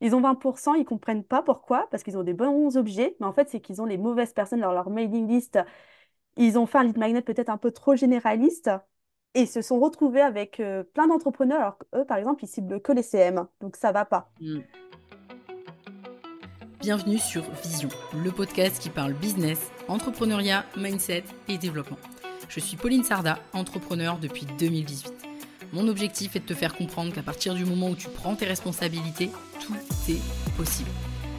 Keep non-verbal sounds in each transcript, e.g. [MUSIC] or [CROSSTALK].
Ils ont 20%, ils comprennent pas pourquoi, parce qu'ils ont des bons objets, mais en fait, c'est qu'ils ont les mauvaises personnes dans leur mailing list. Ils ont fait un lead magnet peut-être un peu trop généraliste et se sont retrouvés avec euh, plein d'entrepreneurs, alors qu'eux, par exemple, ils ciblent que les CM, donc ça va pas. Mm. Bienvenue sur Vision, le podcast qui parle business, entrepreneuriat, mindset et développement. Je suis Pauline Sarda, entrepreneur depuis 2018. Mon objectif est de te faire comprendre qu'à partir du moment où tu prends tes responsabilités, tout est possible.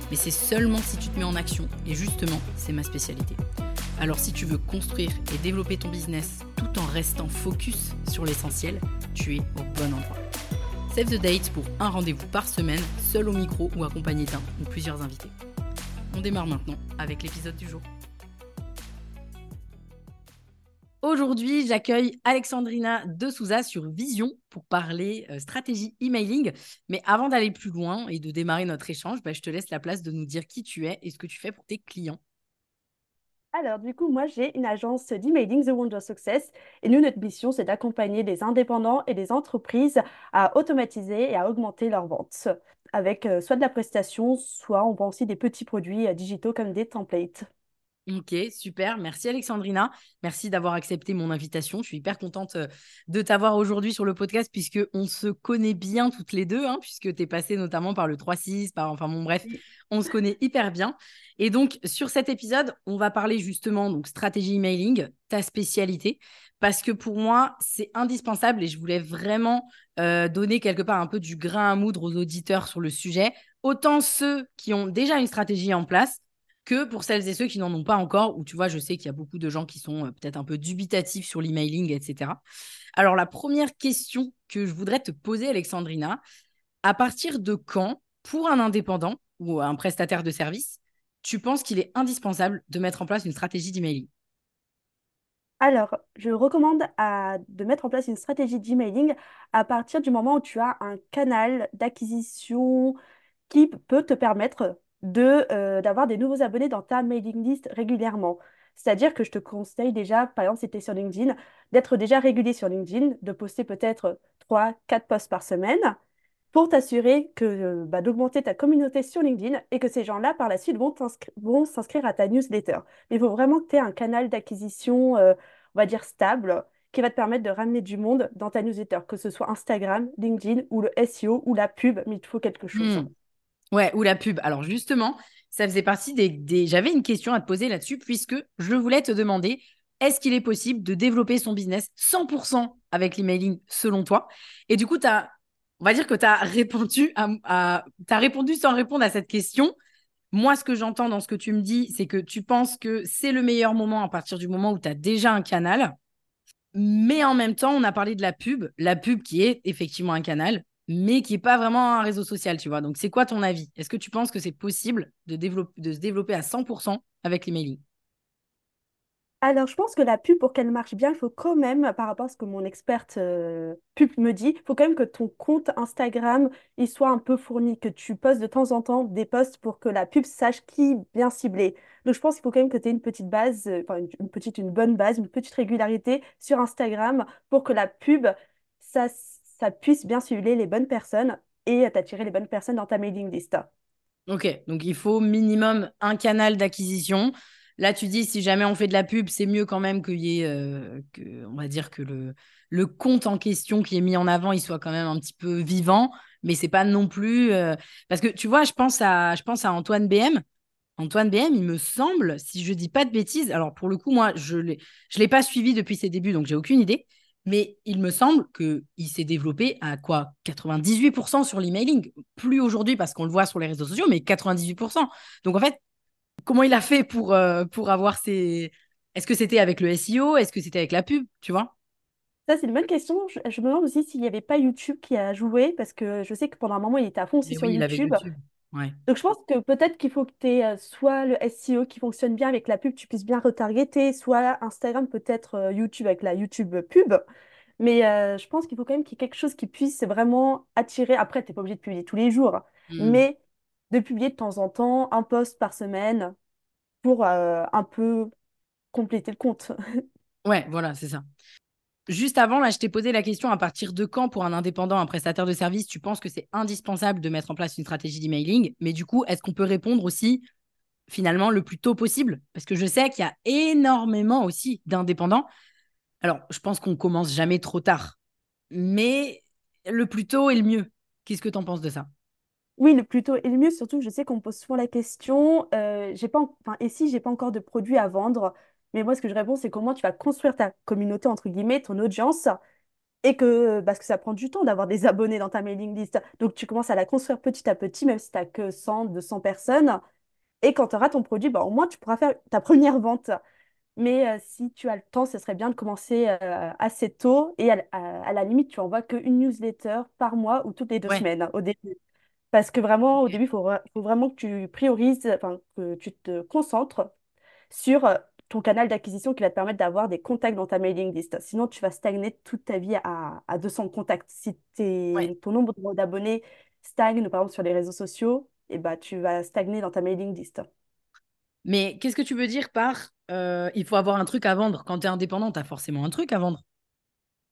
Mais c'est seulement si tu te mets en action, et justement, c'est ma spécialité. Alors si tu veux construire et développer ton business tout en restant focus sur l'essentiel, tu es au bon endroit. Save the date pour un rendez-vous par semaine, seul au micro ou accompagné d'un ou plusieurs invités. On démarre maintenant avec l'épisode du jour. Aujourd'hui, j'accueille Alexandrina de Souza sur Vision pour parler euh, stratégie emailing. Mais avant d'aller plus loin et de démarrer notre échange, bah, je te laisse la place de nous dire qui tu es et ce que tu fais pour tes clients. Alors, du coup, moi, j'ai une agence d'emailing, The Wonder Success. Et nous, notre mission, c'est d'accompagner les indépendants et les entreprises à automatiser et à augmenter leurs ventes avec euh, soit de la prestation, soit on vend aussi des petits produits euh, digitaux comme des templates. Ok, super. Merci Alexandrina. Merci d'avoir accepté mon invitation. Je suis hyper contente euh, de t'avoir aujourd'hui sur le podcast puisque on se connaît bien toutes les deux, hein, puisque tu es passée notamment par le 3-6, par enfin bon bref, on se connaît hyper bien. Et donc sur cet épisode, on va parler justement donc stratégie emailing, ta spécialité, parce que pour moi c'est indispensable et je voulais vraiment euh, donner quelque part un peu du grain à moudre aux auditeurs sur le sujet. Autant ceux qui ont déjà une stratégie en place que pour celles et ceux qui n'en ont pas encore, où tu vois, je sais qu'il y a beaucoup de gens qui sont euh, peut-être un peu dubitatifs sur l'emailing, etc. Alors, la première question que je voudrais te poser, Alexandrina, à partir de quand, pour un indépendant ou un prestataire de service, tu penses qu'il est indispensable de mettre en place une stratégie d'emailing? Alors, je recommande de mettre en place une stratégie d'emailing à partir du moment où tu as un canal d'acquisition qui peut te permettre de, euh, d'avoir des nouveaux abonnés dans ta mailing list régulièrement. C'est-à-dire que je te conseille déjà, par exemple, si tu es sur LinkedIn, d'être déjà régulier sur LinkedIn, de poster peut-être 3, 4 posts par semaine pour t'assurer que euh, bah, d'augmenter ta communauté sur LinkedIn et que ces gens-là, par la suite, vont, s'inscrire à ta newsletter. Il faut vraiment que tu aies un canal d'acquisition, euh, on va dire, stable, qui va te permettre de ramener du monde dans ta newsletter, que ce soit Instagram, LinkedIn ou le SEO ou la pub, mais il te faut quelque chose. Hmm. Ouais, ou la pub. Alors justement, ça faisait partie des... J'avais une question à te poser là-dessus, puisque je voulais te demander, est-ce qu'il est possible de développer son business 100% avec l'emailing selon toi? Et du coup, as... on va dire que tu à... as répondu sans répondre à cette question. Moi, ce que j'entends dans ce que tu me dis, c'est que tu penses que c'est le meilleur moment à partir du moment où tu as déjà un canal. Mais en même temps, on a parlé de la pub, la pub qui est effectivement un canal mais qui n'est pas vraiment un réseau social, tu vois. Donc, c'est quoi ton avis? Est-ce que tu penses que c'est possible de, de se développer à 100% avec l'emailing alors, je pense que la pub, pour qu'elle marche bien, il faut quand même, par rapport à ce que mon experte euh, pub me dit, il faut quand même que ton compte Instagram il soit un peu fourni, que tu postes de temps en temps des posts pour que la pub sache qui bien cibler. Donc, je pense qu'il faut quand même que tu aies une petite base, euh, enfin, une, petite, une bonne base, une petite régularité sur Instagram pour que la pub, ça ça puisse bien cibler les bonnes personnes et t'attirer les bonnes personnes dans ta mailing list. Ok, donc il faut minimum un canal d'acquisition. Là, tu dis, si jamais on fait de la pub, c'est mieux quand même qu'il y ait, euh, que, on va dire que le, le compte en question qui est mis en avant, il soit quand même un petit peu vivant, mais c'est pas non plus. Euh, parce que tu vois, je pense à, je pense à Antoine BM. Antoine BM, il me semble, si je dis pas de bêtises, alors pour le coup, moi, je ne l'ai pas suivi depuis ses débuts, donc j'ai aucune idée. Mais il me semble qu'il s'est développé à quoi 98% sur l'emailing. Plus aujourd'hui parce qu'on le voit sur les réseaux sociaux, mais 98%. Donc en fait, comment il a fait pour, euh, pour avoir ces... Est-ce que c'était avec le SEO Est-ce que c'était avec la pub? Tu vois? Ça, c'est une bonne question. Je, me demande aussi s'il n'y avait pas YouTube qui a joué, parce que je sais que pendant un moment, il était à fond aussi sur YouTube. Donc, je pense que peut-être qu'il faut que tu aies euh, soit le SEO qui fonctionne bien avec la pub, tu puisses bien retargeter, soit Instagram, peut-être euh, YouTube avec la YouTube pub. Mais euh, je pense qu'il faut quand même qu'il y ait quelque chose qui puisse vraiment attirer. Après, tu n'es pas obligé de publier tous les jours, hmm. mais de publier de temps en temps un post par semaine pour un peu compléter le compte. [LAUGHS] Ouais, voilà, c'est ça. Juste avant, là, je t'ai posé la question à partir de quand, pour un indépendant, un prestataire de service, tu penses que c'est indispensable de mettre en place une stratégie d'emailing? Mais du coup, est-ce qu'on peut répondre aussi finalement le plus tôt possible? Parce que je sais qu'il y a énormément aussi d'indépendants. Alors, je pense qu'on commence jamais trop tard, mais le plus tôt est le mieux. Qu'est-ce que tu en penses de ça? Oui, le plus tôt est le mieux, surtout je sais qu'on me pose souvent la question, euh, j'ai pas, en- enfin, et si j'ai pas encore de produits à vendre, mais moi ce que je réponds, c'est comment tu vas construire ta communauté, entre guillemets, ton audience, et que, parce que ça prend du temps d'avoir des [LAUGHS] abonnés dans ta mailing list. Donc tu commences à la construire petit à petit, même si tu n'as que 100, 200 personnes, et quand tu auras ton produit, bah, au moins tu pourras faire ta première vente. Mais euh, si tu as le temps, ce serait bien de commencer euh, assez tôt, et à, à- à la limite, tu envoies qu'une newsletter par mois ou toutes les deux Ouais. semaines au début. Parce que vraiment, au début, il faut, faut vraiment que tu priorises, enfin, que tu te concentres sur euh, ton canal d'acquisition qui va te permettre d'avoir des contacts dans ta mailing list. Sinon, tu vas stagner toute ta vie à, à 200 contacts. Si Ouais. ton nombre d'abonnés stagne, par exemple, sur les réseaux sociaux, et bah, tu vas stagner dans ta mailing list. Mais qu'est-ce que tu veux dire par euh, il faut avoir un truc à vendre? Quand tu es indépendant, tu as forcément un truc à vendre.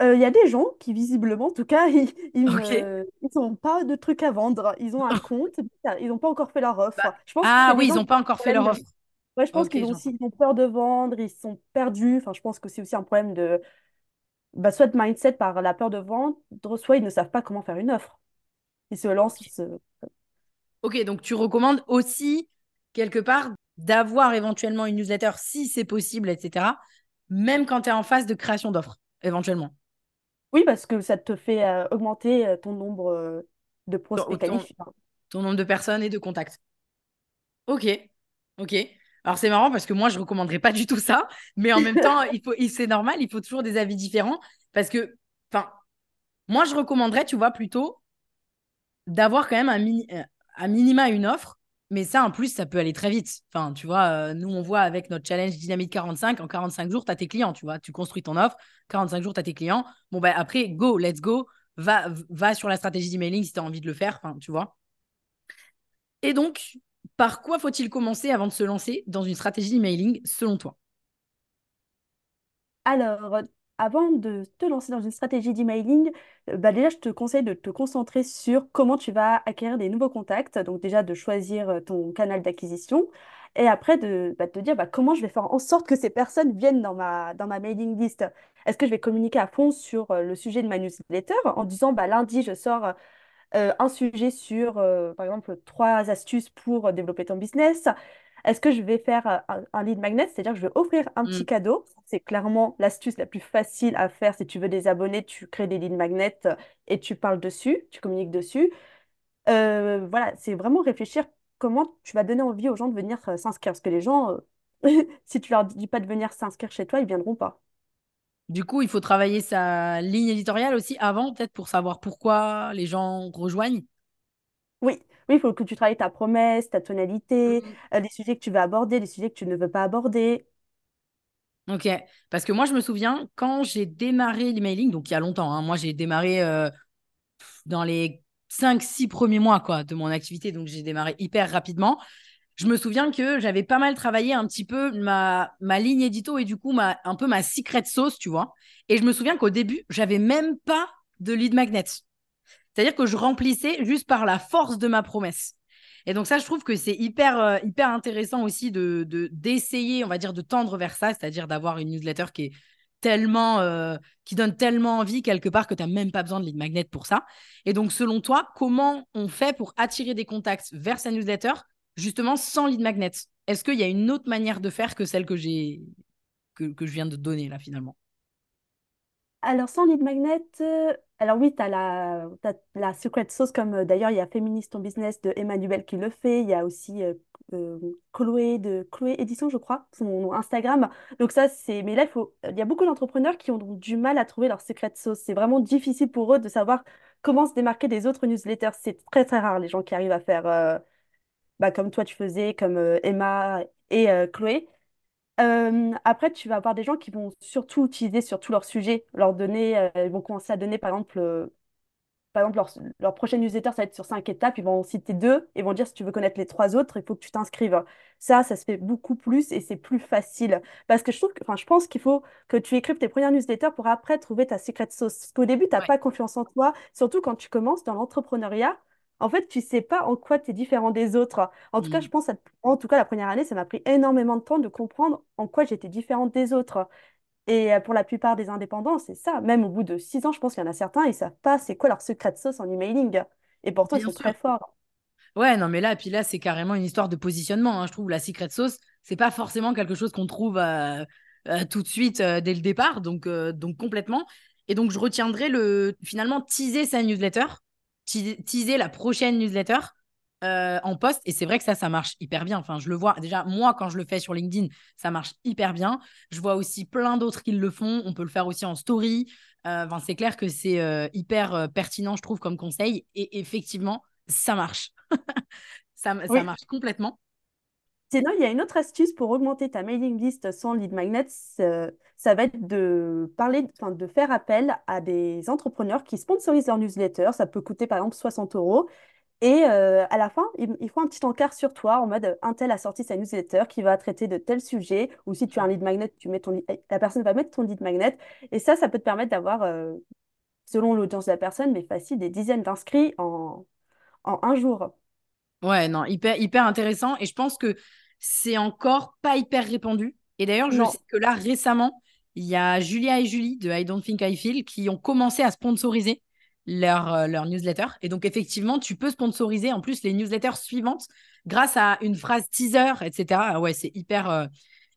Euh, Il y a des gens qui, visiblement, en tout cas, [LAUGHS] ils, ils Ok. ne, ils ont pas de trucs à vendre. Ils ont un [LAUGHS] compte, ils n'ont pas encore fait leur offre. Bah, Je pense que ah oui, ils n'ont pas encore fait leur offre. Ouais, je pense Ok, qu'ils ont j'entends. aussi ils ont peur de vendre, ils sont perdus. Enfin, je pense que c'est aussi un problème de bah, soit de mindset par la peur de vendre, soit ils ne savent pas comment faire une offre. Ils se Ok. lancent. euh, Ok, donc tu recommandes aussi, quelque part, d'avoir éventuellement une newsletter si c'est possible, etc. Même quand tu es en phase de création d'offres, éventuellement. Oui, parce que ça te fait euh, augmenter euh, ton nombre euh, de Ton, prospects ton- qualifiés. ton nombre de personnes et de contacts. Ok, ok. Alors c'est marrant parce que moi, je ne recommanderais pas du tout ça, mais en même [LAUGHS] temps, il faut, c'est normal, il faut toujours des avis différents parce que, enfin, moi, je recommanderais, tu vois, plutôt d'avoir quand même un, mini, euh, un minima une offre, mais ça, en plus, ça peut aller très vite. Enfin, tu vois, euh, nous, on voit avec notre challenge Dynamite 45, en 45 jours, tu as tes clients, tu vois, tu construis ton offre, 45 jours, tu as tes clients. Bon, bah, après, go, let's go, va, va sur la stratégie d'emailing si tu as envie de le faire, enfin, tu vois. Et donc, par quoi faut-il commencer avant de se lancer dans une stratégie d'emailing, selon toi? Alors, avant de te lancer dans une stratégie d'emailing, euh, bah déjà, je te conseille de te concentrer sur comment tu vas acquérir des nouveaux contacts. Donc déjà, de choisir euh, ton canal d'acquisition. Et après, de, bah, te dire bah, comment je vais faire en sorte que ces personnes viennent dans ma, dans ma mailing list? Est-ce que je vais communiquer à fond sur euh, le sujet de ma newsletter en disant lundi, je sors euh, un sujet sur, euh, par exemple, trois astuces pour euh, développer ton business. Est-ce que je vais faire un, un lead magnet, c'est-à-dire que je vais offrir un petit cadeau. C'est clairement l'astuce la plus facile à faire. Si tu veux des abonnés, tu crées des lead magnets et tu parles dessus, tu communiques dessus. Euh, voilà, c'est vraiment réfléchir comment tu vas donner envie aux gens de venir s'inscrire. Parce que les gens, [LAUGHS] si tu leur dis pas de venir s'inscrire chez toi, ils viendront pas. Du coup, il faut travailler sa ligne éditoriale aussi avant, peut-être pour savoir pourquoi les gens rejoignent. Oui, oui, il faut que tu travailles ta promesse, ta tonalité, Hmm. euh, les sujets que tu veux aborder, les sujets que tu ne veux pas aborder. Ok, parce que moi, je me souviens quand j'ai démarré l'emailing, donc il y a longtemps, hein, moi j'ai démarré euh, dans les cinq, six premiers mois quoi, de mon activité, donc j'ai démarré hyper rapidement. Je me souviens que j'avais pas mal travaillé un petit peu ma, ligne édito et du coup un peu ma secret sauce, tu vois. Et je me souviens qu'au début, j'avais même pas de lead magnet. C'est-à-dire que je remplissais juste par la force de ma promesse. Et donc ça, je trouve que c'est hyper, euh, intéressant aussi de, de, d'essayer, on va dire, de tendre vers ça, c'est-à-dire d'avoir une newsletter qui euh, donne tellement envie quelque part que tu n'as même pas besoin de lead magnet pour ça. Et donc, selon toi, comment on fait pour attirer des contacts vers sa newsletter, justement sans lead magnet Est-ce qu'il y a une autre manière de faire que celle que j'ai que, je viens de donner là finalement? Alors, sans lead magnet, euh, alors oui, tu as la, t'as la secret sauce, comme euh, d'ailleurs, il y a Féministe ton business de Emmanuel qui le fait. Il y a aussi euh, euh, Chloé de je crois, son Instagram. Donc, ça, c'est. Mais là, il faut... il y a beaucoup d'entrepreneurs qui ont du mal à trouver leur secret sauce. C'est vraiment difficile pour eux de savoir comment se démarquer des autres newsletters. C'est très, très rare les gens qui arrivent à faire bah, comme toi, tu faisais, comme euh, Emma et euh, Chloé. Euh, après, tu vas avoir des gens qui vont surtout utiliser sur tous leurs sujets, leur donner, euh, ils vont commencer à donner, par exemple, euh, par exemple, leur, leur prochaine newsletter, ça va être sur cinq étapes. Ils vont en citer deux et vont dire si tu veux connaître les trois autres, il faut que tu t'inscrives. Ça, ça se fait beaucoup plus et c'est plus facile. Parce que je trouve que, enfin, je pense qu'il faut que tu écrives tes premières newsletters pour après trouver ta secret sauce. Parce qu'au début, tu n'as Ouais. pas confiance en toi, surtout quand tu commences dans l'entrepreneuriat. En fait, tu sais pas en quoi tu es différent des autres. En tout cas, je pense, à- en tout cas, la première année, ça m'a pris énormément de temps de comprendre en quoi j'étais différente des autres. Et euh, pour la plupart des indépendants, c'est ça. Même au bout de six ans, je pense qu'il y en a certains, ils savent pas c'est quoi leur secret de sauce en emailing. Et pourtant, ils Bien sont très forts. Ouais, non, mais là, puis là, c'est carrément une histoire de positionnement. hein. Je trouve la secret sauce, c'est pas forcément quelque chose qu'on trouve euh, euh, tout de suite euh, dès le départ, donc, donc complètement. Et donc, je retiendrai le finalement teaser sa newsletter, te- teaser la prochaine newsletter euh, en post. Et c'est vrai que ça, ça marche hyper bien. Enfin, je le vois déjà, moi, quand je le fais sur LinkedIn, ça marche hyper bien. Je vois aussi plein d'autres qui le font. On peut le faire aussi en story. Euh, Enfin, c'est clair que c'est euh, hyper pertinent, je trouve, comme conseil. Et effectivement, ça marche. [LAUGHS] Ça, ça Oui. marche complètement. Sinon, il y a une autre astuce pour augmenter ta mailing list sans lead magnet. Ça va être de parler, enfin, de faire appel à des entrepreneurs qui sponsorisent leur newsletter. Ça peut coûter par exemple 60 euros. Et euh, à la fin, ils, font un petit encart sur toi en mode un tel a sorti sa newsletter qui va traiter de tel sujet. Ou si tu as un lead magnet, tu mets ton, la personne va mettre ton lead magnet. Et ça, ça peut te permettre d'avoir, euh, selon l'audience de la personne, mais facile, des dizaines d'inscrits en, en un jour. Ouais, non, hyper, hyper intéressant. Et je pense que c'est encore pas hyper répandu. Et d'ailleurs, je Non. sais que là, récemment, il y a Julia et Julie de I Don't Think I Feel qui ont commencé à sponsoriser leur, euh, leur newsletter. Et donc, effectivement, tu peux sponsoriser en plus les newsletters suivantes grâce à une phrase teaser, etc. Ah Ouais, c'est hyper, euh,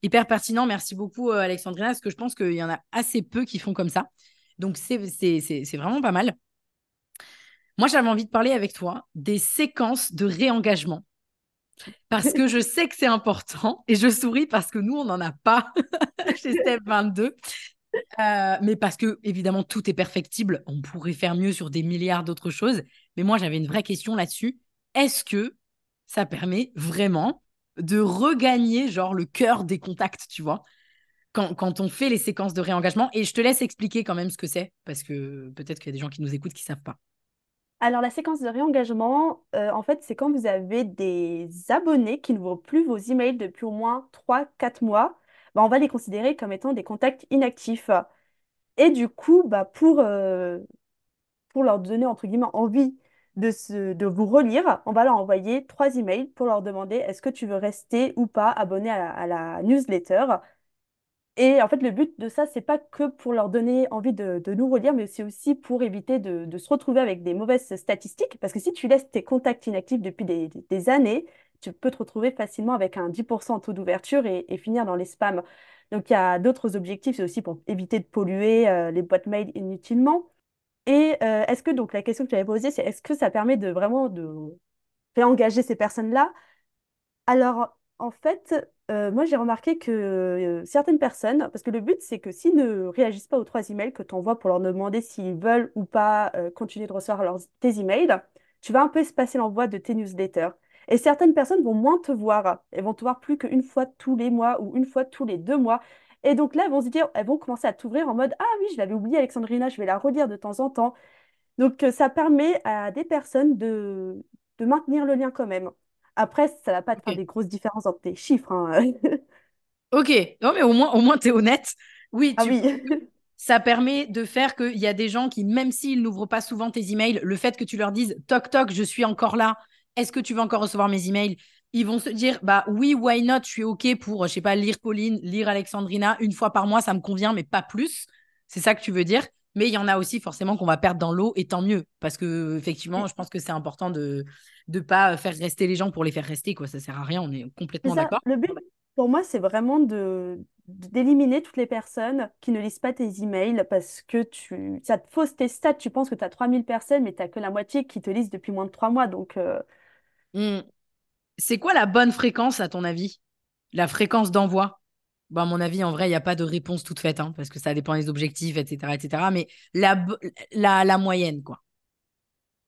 hyper pertinent. Merci beaucoup, euh, Alexandrina, parce que je pense qu'il y en a assez peu qui font comme ça. Donc, c'est vraiment pas mal. Moi, j'avais envie de parler avec toi des séquences de réengagement parce que je sais que c'est important et je souris parce que nous, on n'en a pas [LAUGHS] chez Step 22. Euh, mais parce que, évidemment, tout est perfectible. On pourrait faire mieux sur des milliards d'autres choses. Mais moi, j'avais une vraie question là-dessus. Est-ce que ça permet vraiment de regagner, genre, le cœur des contacts, tu vois, quand, quand on fait les séquences de réengagement? Et je te laisse expliquer quand même ce que c'est parce que peut-être qu'il y a des gens qui nous écoutent qui ne savent pas. Alors, la séquence de réengagement, euh, en fait, c'est quand vous avez des abonnés qui ne voient plus vos emails depuis au moins trois quatre mois, bah, on va les considérer comme étant des contacts inactifs. Et du coup, bah, pour, euh, pour leur donner, entre guillemets, envie de, se, de vous relire, on va leur envoyer trois emails pour leur demander est-ce que tu veux rester ou pas abonné à la newsletter. Et en fait, le but de ça, c'est pas que pour leur donner envie de, nous relire, mais c'est aussi pour éviter de, se retrouver avec des mauvaises statistiques. Parce que si tu laisses tes contacts inactifs depuis des, années, tu peux te retrouver facilement avec un 10% taux d'ouverture et, et finir dans les spams. Donc, il y a d'autres objectifs, c'est aussi pour éviter de polluer euh, les boîtes mail inutilement. Et euh, est-ce que, donc, la question que tu avais posée, c'est est-ce que ça permet de vraiment de réengager ces personnes-là? Alors, en fait, euh, moi, j'ai remarqué que euh, certaines personnes, parce que le but, c'est que s'ils ne réagissent pas aux trois emails que tu envoies pour leur demander s'ils veulent ou pas euh, continuer de recevoir leurs, tes emails, tu vas un peu espacer l'envoi de tes newsletters. Et certaines personnes vont moins te voir. Elles vont te voir plus qu'une fois tous les mois ou une fois tous les deux mois. Et donc là, elles vont se dire, elles vont commencer à t'ouvrir en mode, Ah oui, je l'avais oublié, Alexandrina, je vais la relire de temps en temps. Donc, ça permet à des personnes de maintenir le lien quand même. Après, ça va pas te faire des grosses différences entre tes chiffres. hein. [LAUGHS] Ok, non, mais au moins, au moins tu es honnête. Oui, Ah tu oui. penses que ça permet de faire qu'il y a des gens qui, même s'ils n'ouvrent pas souvent tes emails, le fait que tu leur dises toc toc, je suis encore là, est-ce que tu veux encore recevoir mes emails? Ils vont se dire bah oui, why not, je suis ok pour, je sais pas, lire Pauline, lire Alexandrina une fois par mois, ça me convient, mais pas plus. C'est ça que tu veux dire? Mais il y en a aussi forcément qu'on va perdre dans l'eau, et tant mieux, parce que effectivement, je pense que c'est important de ne pas faire rester les gens pour les faire rester, quoi. Ça sert à rien, on est complètement d'accord. Le but, pour moi, c'est vraiment de d'éliminer toutes les personnes qui ne lisent pas tes emails parce que tu, ça te fausse tes stats. Tu penses que tu as 3000 personnes, mais tu n'as que la moitié qui te lisent depuis moins de trois mois. Donc, euh, Hmm. C'est quoi la bonne fréquence, à ton avis? La fréquence d'envoi? Bon, à mon avis, en vrai, il n'y a pas de réponse toute faite, hein, parce que ça dépend des objectifs, etc. etc. mais la, bo- la, la moyenne, quoi.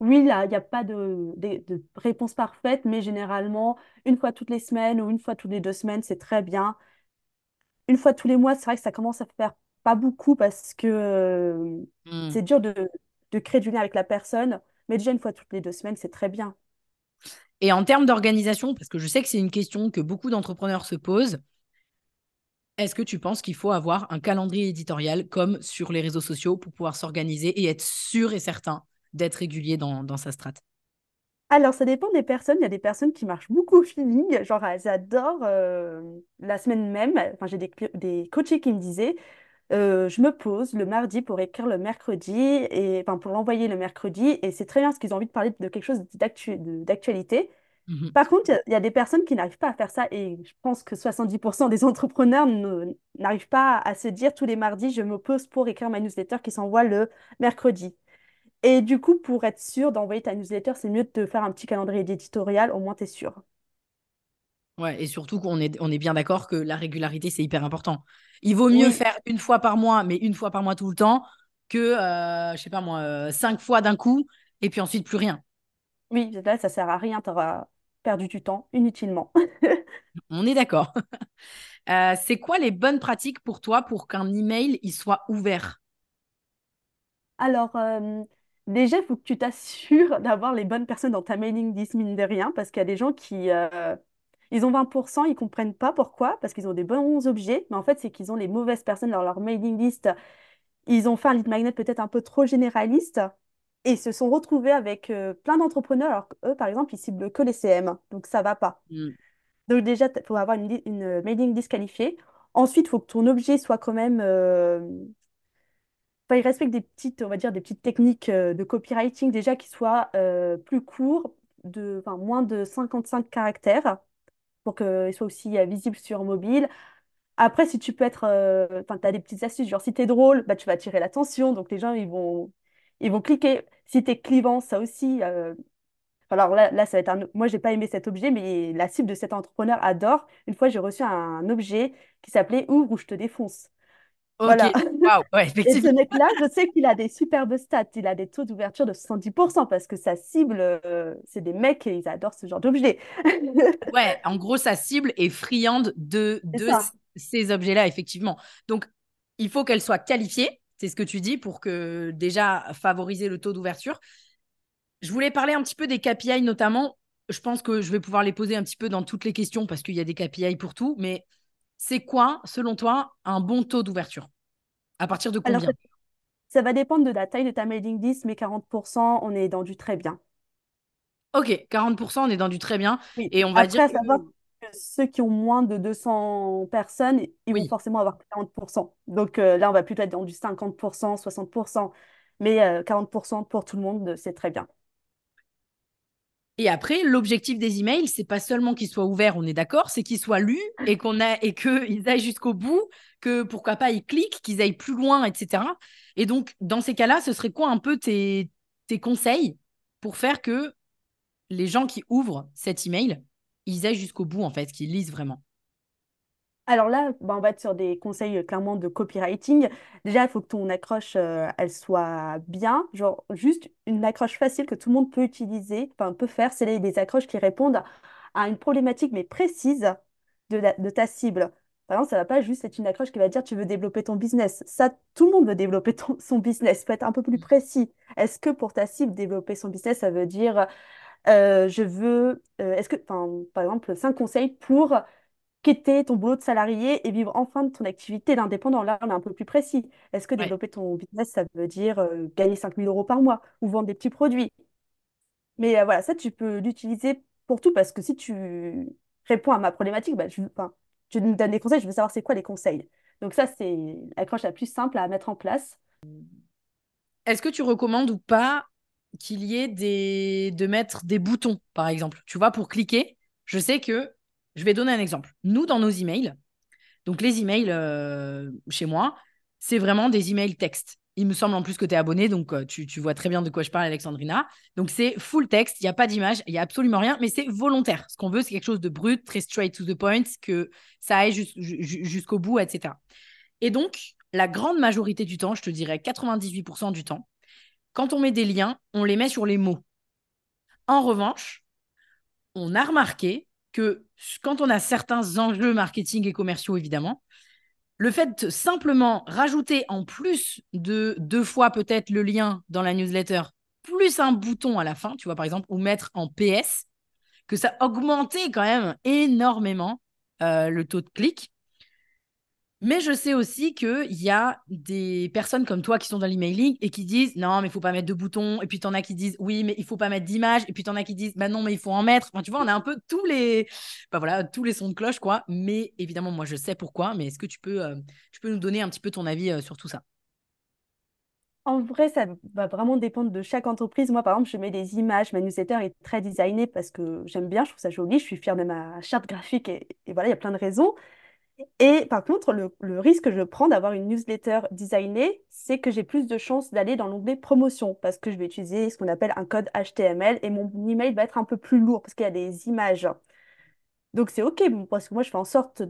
oui, là, il n'y a pas de, de, de réponse parfaite, mais généralement, une fois toutes les semaines ou une fois toutes les deux semaines, c'est très bien. une fois tous les mois, c'est vrai que ça commence à faire pas beaucoup parce que euh, Hmm. c'est dur de, de créer du lien avec la personne. Mais déjà une fois toutes les deux semaines, c'est très bien. Et en termes d'organisation, parce que je sais que c'est une question que beaucoup d'entrepreneurs se posent, est-ce que tu penses qu'il faut avoir un calendrier éditorial comme sur les réseaux sociaux pour pouvoir s'organiser et être sûr et certain d'être régulier dans, sa strate alors, ça dépend des personnes. Il y a des personnes qui marchent beaucoup au feeling, genre elles adorent euh, la semaine même. J'ai des, des coachés qui me disaient, euh, je me pose le mardi pour écrire le mercredi, et, enfin, pour l'envoyer le mercredi, et c'est très bien parce qu'ils ont envie de parler de quelque chose d'actualité. Mhm. Par contre, il y a des personnes qui n'arrivent pas à faire ça, et je pense que 70% des [LAUGHS] entrepreneurs n'arrivent pas à se dire tous les mardis, je me pose pour écrire ma newsletter qui s'envoie le mercredi. Et du coup, pour être sûr d'envoyer ta newsletter, c'est mieux de te faire un petit calendrier éditorial, au moins tu es sûr. Ouais, et surtout qu'on est, on est bien d'accord que la régularité, c'est hyper important. Il vaut mieux Oui, faire une fois par mois, mais une fois par mois tout le temps, que, euh, je sais pas moi, euh, cinq fois d'un coup, et puis ensuite plus rien. oui, là, ça sert à rien, tu auras perdu du temps inutilement. [LAUGHS] On est d'accord. [LAUGHS] Euh, c'est quoi les bonnes pratiques pour toi pour qu'un email il soit ouvert? Alors, euh, déjà, il faut que tu t'assures [LAUGHS] d'avoir les bonnes personnes dans ta mailing list, mine de rien, parce qu'il y a des gens qui, euh, ils ont 20%, ils comprennent pas pourquoi, parce qu'ils ont des bons objets, mais en fait, c'est qu'ils ont les mauvaises personnes dans leur mailing list. Ils ont fait un lead magnet peut-être un peu trop généraliste, et ils se sont retrouvés avec euh, plein d'entrepreneurs, alors qu'eux, par exemple, ils ciblent que les CM, donc ça va pas. Hmm. Donc déjà, il faut avoir une, une mailing list qualifiée. Ensuite, il faut que ton objet soit quand même euh, Enfin, il respecte des petites, on va dire, des petites techniques euh, de copywriting déjà qui soient euh, plus courts, de, enfin, moins de 55 caractères, pour qu'ils soient aussi euh, visibles sur mobile. Après, si tu peux être, euh, enfin, tu as des petites astuces, genre si tu es drôle, bah, tu vas attirer l'attention, donc les gens, ils vont, ils vont cliquer. Si tu es clivant, ça aussi. euh, Alors là, là, ça va être un... Moi, j'ai pas aimé cet objet, mais la cible de cet entrepreneur adore. Une fois, j'ai reçu un objet qui s'appelait Ouvre ou je te défonce. Ok, Voilà. waouh, [LAUGHS] ouais, Et ce mec-là, je sais qu'il a des superbes stats. Il a des taux d'ouverture de 70% parce que sa cible, euh, c'est des mecs et ils adorent ce genre d'objet. [LAUGHS] Ouais, en gros, sa cible est friande de, de ces objets-là, effectivement. Donc, il faut qu'elle soit qualifiée, c'est ce que tu dis, pour que déjà favoriser le taux d'ouverture. Je voulais parler un petit peu des KPI notamment. Je pense que je vais pouvoir les poser un petit peu dans toutes les questions parce qu'il y a des KPI pour tout. Mais c'est quoi, selon toi, un bon taux d'ouverture? À partir de Alors, ça, combien? ça va dépendre de la taille de ta mailing list, mais 40%, on est dans du très bien. Ok, 40%, on est dans du très bien. Oui. Et on va dire Après, à que savoir que ceux qui ont moins de 200 personnes, ils vont oui. forcément avoir 40%. Donc euh, là, on va plutôt être dans du 50%, 60%. Mais euh, 40% pour tout le monde, c'est très bien. Et après, l'objectif des emails, c'est pas seulement qu'ils soient ouverts, on est d'accord, c'est qu'ils soient lus et qu'on a et qu'ils aillent jusqu'au bout, que pourquoi pas ils cliquent, qu'ils aillent plus loin, etc. Et donc, dans ces cas-là, ce serait quoi un peu tes, tes conseils pour faire que les gens qui ouvrent cet email, ils aillent jusqu'au bout, en fait, qu'ils lisent vraiment. Alors là, bah, on va être sur des conseils euh, clairement de copywriting. Déjà, il faut que ton accroche, euh, elle soit bien. Genre, juste une accroche facile que tout le monde peut utiliser, enfin, peut faire. C'est les, des accroches qui répondent à une problématique, mais précise de, la- de ta cible. Par exemple, ça va pas juste être une accroche qui va dire tu veux développer ton business. Ça, tout le monde veut développer ton- son business. Il faut être un peu plus précis. Est-ce que pour ta cible, développer son business, ça veut dire euh, je veux, euh, est-ce que, par exemple, cinq conseils pour quitter ton boulot de salarié et vivre enfin de ton activité d'indépendant? Là, on est un peu plus précis. Est-ce que Ouais. développer ton business, ça veut dire euh, gagner 5000 euros par mois ou vendre des petits produits? Mais euh, voilà, ça, tu peux l'utiliser pour tout parce que si tu réponds à ma problématique, bah, je, tu me donnes des conseils, je veux savoir c'est quoi les conseils. Donc ça, c'est l'accroche la plus simple à mettre en place. Est-ce que tu recommandes ou pas qu'il y ait des... de mettre des boutons, par exemple Tu vois, pour cliquer, je sais que, je vais donner un exemple. Nous, dans nos emails, Donc, les emails euh, chez moi, c'est vraiment des emails texte. Il me semble en plus que tu es abonné, donc euh, tu, tu vois très bien de quoi je parle, Alexandrina. Donc, c'est full texte, il n'y a pas d'image, il n'y a absolument rien, mais c'est volontaire. Ce qu'on veut, c'est quelque chose de brut, très straight to the point, que ça aille jus- ju- jusqu'au bout, etc. Et donc, la grande majorité du temps, je te dirais 98% du temps, quand on met des liens, on les met sur les mots. En revanche, on a remarqué que quand on a certains enjeux marketing et commerciaux, évidemment, le fait de simplement rajouter en plus de deux fois peut-être le lien dans la newsletter, plus un bouton à la fin, tu vois, par exemple, ou mettre en PS, que ça augmentait quand même énormément euh, le taux de clic. Mais je sais aussi qu'il y a des personnes comme toi qui sont dans l'emailing et qui disent non, mais il faut pas mettre de boutons. Et puis tu en as qui disent oui, mais il faut pas mettre d'image. Et puis tu en as qui disent bah non, mais il faut en mettre. Enfin, tu vois, on a un peu tous les, bah voilà, tous les sons de cloche, quoi. Mais évidemment, moi, je sais pourquoi. Mais est-ce que tu peux, euh, tu peux nous donner un petit peu ton avis euh, sur tout ça? En vrai, ça va vraiment dépendre de chaque entreprise. Moi, par exemple, je mets des images. Ma newsletter est très designée parce que j'aime bien, je trouve ça joli. Je suis fière de ma charte graphique et voilà, il y a plein de raisons. Et par contre, le, risque que je prends d'avoir une newsletter designée, c'est que j'ai plus de chances d'aller dans l'onglet promotion parce que je vais utiliser ce qu'on appelle un code HTML et mon email va être un peu plus lourd parce qu'il y a des images. Donc c'est OK parce que moi, je fais en sorte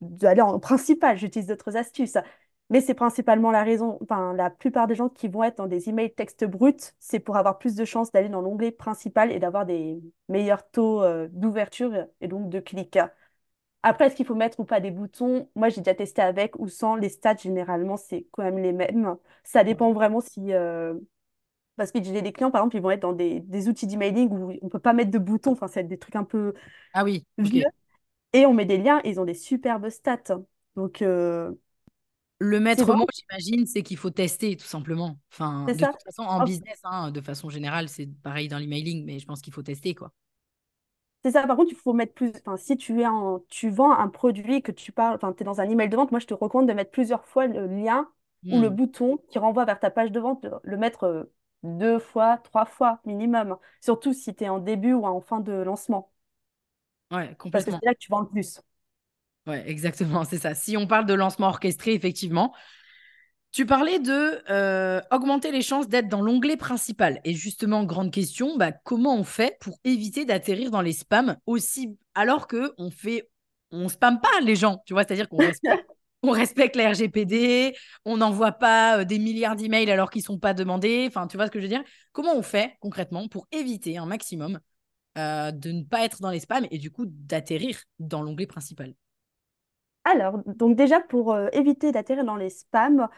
d'aller en principal. J'utilise d'autres astuces. Mais c'est principalement la raison, enfin, la plupart des gens qui vont être dans des emails texte brut, c'est pour avoir plus de chances d'aller dans l'onglet principal et d'avoir des meilleurs taux euh, d'ouverture et donc de clics. Après, est-ce qu'il faut mettre ou pas des boutons? Moi, j'ai déjà testé avec ou sans. Les stats, généralement, c'est quand même les mêmes. Ça dépend vraiment si... euh, Parce que j'ai des clients, par exemple, ils vont être dans des, des outils d'emailing où on peut pas mettre de boutons. Enfin, c'est des trucs un peu Ah oui, ok. vieux. Et on met des liens et ils ont des superbes stats. Donc, euh, Le c'est maître mot, vraiment... j'imagine, c'est qu'il faut tester tout simplement. Enfin, C'est de ça. toute façon, en business, hein, de façon générale, c'est pareil dans l'emailing, mais je pense qu'il faut tester, quoi. C'est ça, par contre, il faut mettre plus. Enfin, si tu es en... tu vends un produit que tu parles, enfin, tu es dans un email de vente, moi, je te recommande de mettre plusieurs fois le lien ou le Hmm. bouton qui renvoie vers ta page de vente, le mettre euh, deux fois, trois fois minimum. Surtout si tu es en début ou en fin de lancement, Ouais, parce que complètement. c'est là que tu vends le plus. Ouais, exactement, c'est ça. Si on parle de lancement orchestré, effectivement, tu parlais de euh, augmenter les chances d'être dans l'onglet principal. Et justement, grande question, bah, comment on fait pour éviter d'atterrir dans les spams aussi alors que on fait, on spamme pas les gens, tu vois, c'est-à-dire qu'on respecte, [LAUGHS] on respecte la RGPD, on n'envoie pas euh, des milliards d'emails alors qu'ils sont pas demandés. Enfin, tu vois ce que je veux dire? Comment on fait concrètement pour éviter un maximum euh, de ne pas être dans les spams et du coup d'atterrir dans l'onglet principal? Alors, donc déjà, pour euh, éviter d'atterrir dans les spams,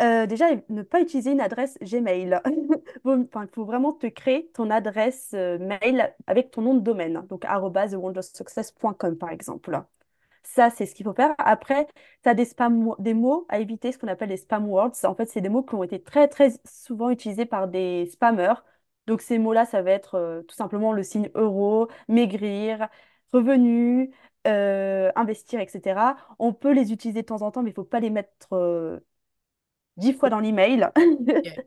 euh, déjà, ne pas utiliser une adresse Gmail. [LAUGHS] Il faut vraiment te créer ton adresse euh, mail avec ton nom de domaine, donc arobase par exemple. Ça, c'est ce qu'il faut faire. Après, tu as des spam, des mots à éviter, ce qu'on appelle les spam words. En fait, c'est des mots qui ont été très, très souvent utilisés par des spammers. Donc, ces mots-là, ça va être euh, tout simplement le signe euro, maigrir, revenu, investir, etc. On peut les utiliser de temps en temps, mais il faut pas les mettre dix fois dans l'email. [LAUGHS]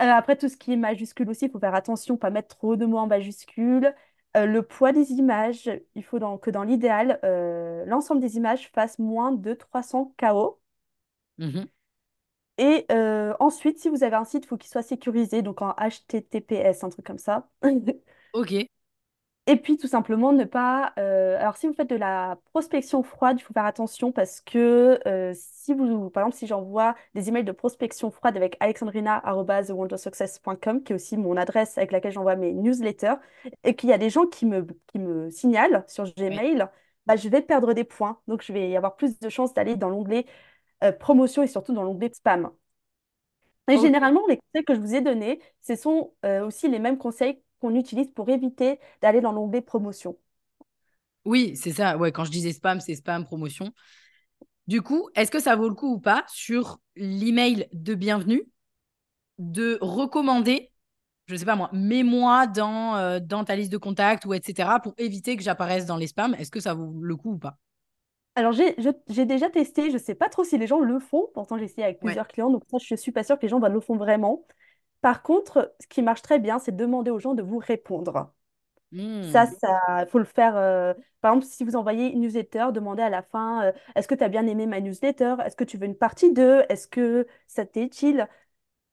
Euh, après, tout ce qui est majuscule aussi, il faut faire attention, pas mettre trop de mots en majuscule. Euh, le poids des images, il faut dans- que dans l'idéal, euh, l'ensemble des images fasse moins de 300 KO. Mhm. Et ensuite, si vous avez un site, il faut qu'il soit sécurisé, donc en HTTPS, un truc comme ça. [LAUGHS] Ok. Et puis tout simplement ne pas... euh, alors si vous faites de la prospection froide, il faut faire attention parce que euh, si vous, par exemple, si j'envoie des emails de prospection froide avec alexandrina.thewondersuccess.com, qui est aussi mon adresse avec laquelle j'envoie mes newsletters, et qu'il y a des gens qui me, qui me signalent sur. Gmail, bah, je vais perdre des points. Donc je vais y avoir plus de chances d'aller dans l'onglet euh, promotion et surtout dans l'onglet spam. Et Ok. généralement, les conseils que je vous ai donnés, ce sont euh, aussi les mêmes conseils qu'on utilise pour éviter d'aller dans l'onglet promotion. Oui, c'est ça. Ouais, quand je disais spam, c'est spam, promotion. Du coup, est-ce que ça vaut le coup ou pas sur l'email de bienvenue de recommander, je sais pas moi, mets-moi dans, euh, dans ta liste de contacts ou etc. pour éviter que j'apparaisse dans les spams? Est-ce que ça vaut le coup ou pas? Alors, j'ai déjà testé, je ne sais pas trop si les gens le font, pourtant j'ai essayé avec Ouais. plusieurs clients, donc ça, je suis pas sûre que les gens bah, le font vraiment. Par contre, ce qui marche très bien, c'est de demander aux gens de vous répondre. Ça, Hmm. ça, faut le faire. euh, Par exemple, si vous envoyez une newsletter, demandez à la fin, euh, est-ce que tu as bien aimé ma newsletter? Est-ce que tu veux une partie 2? Est-ce que ça t'est utile?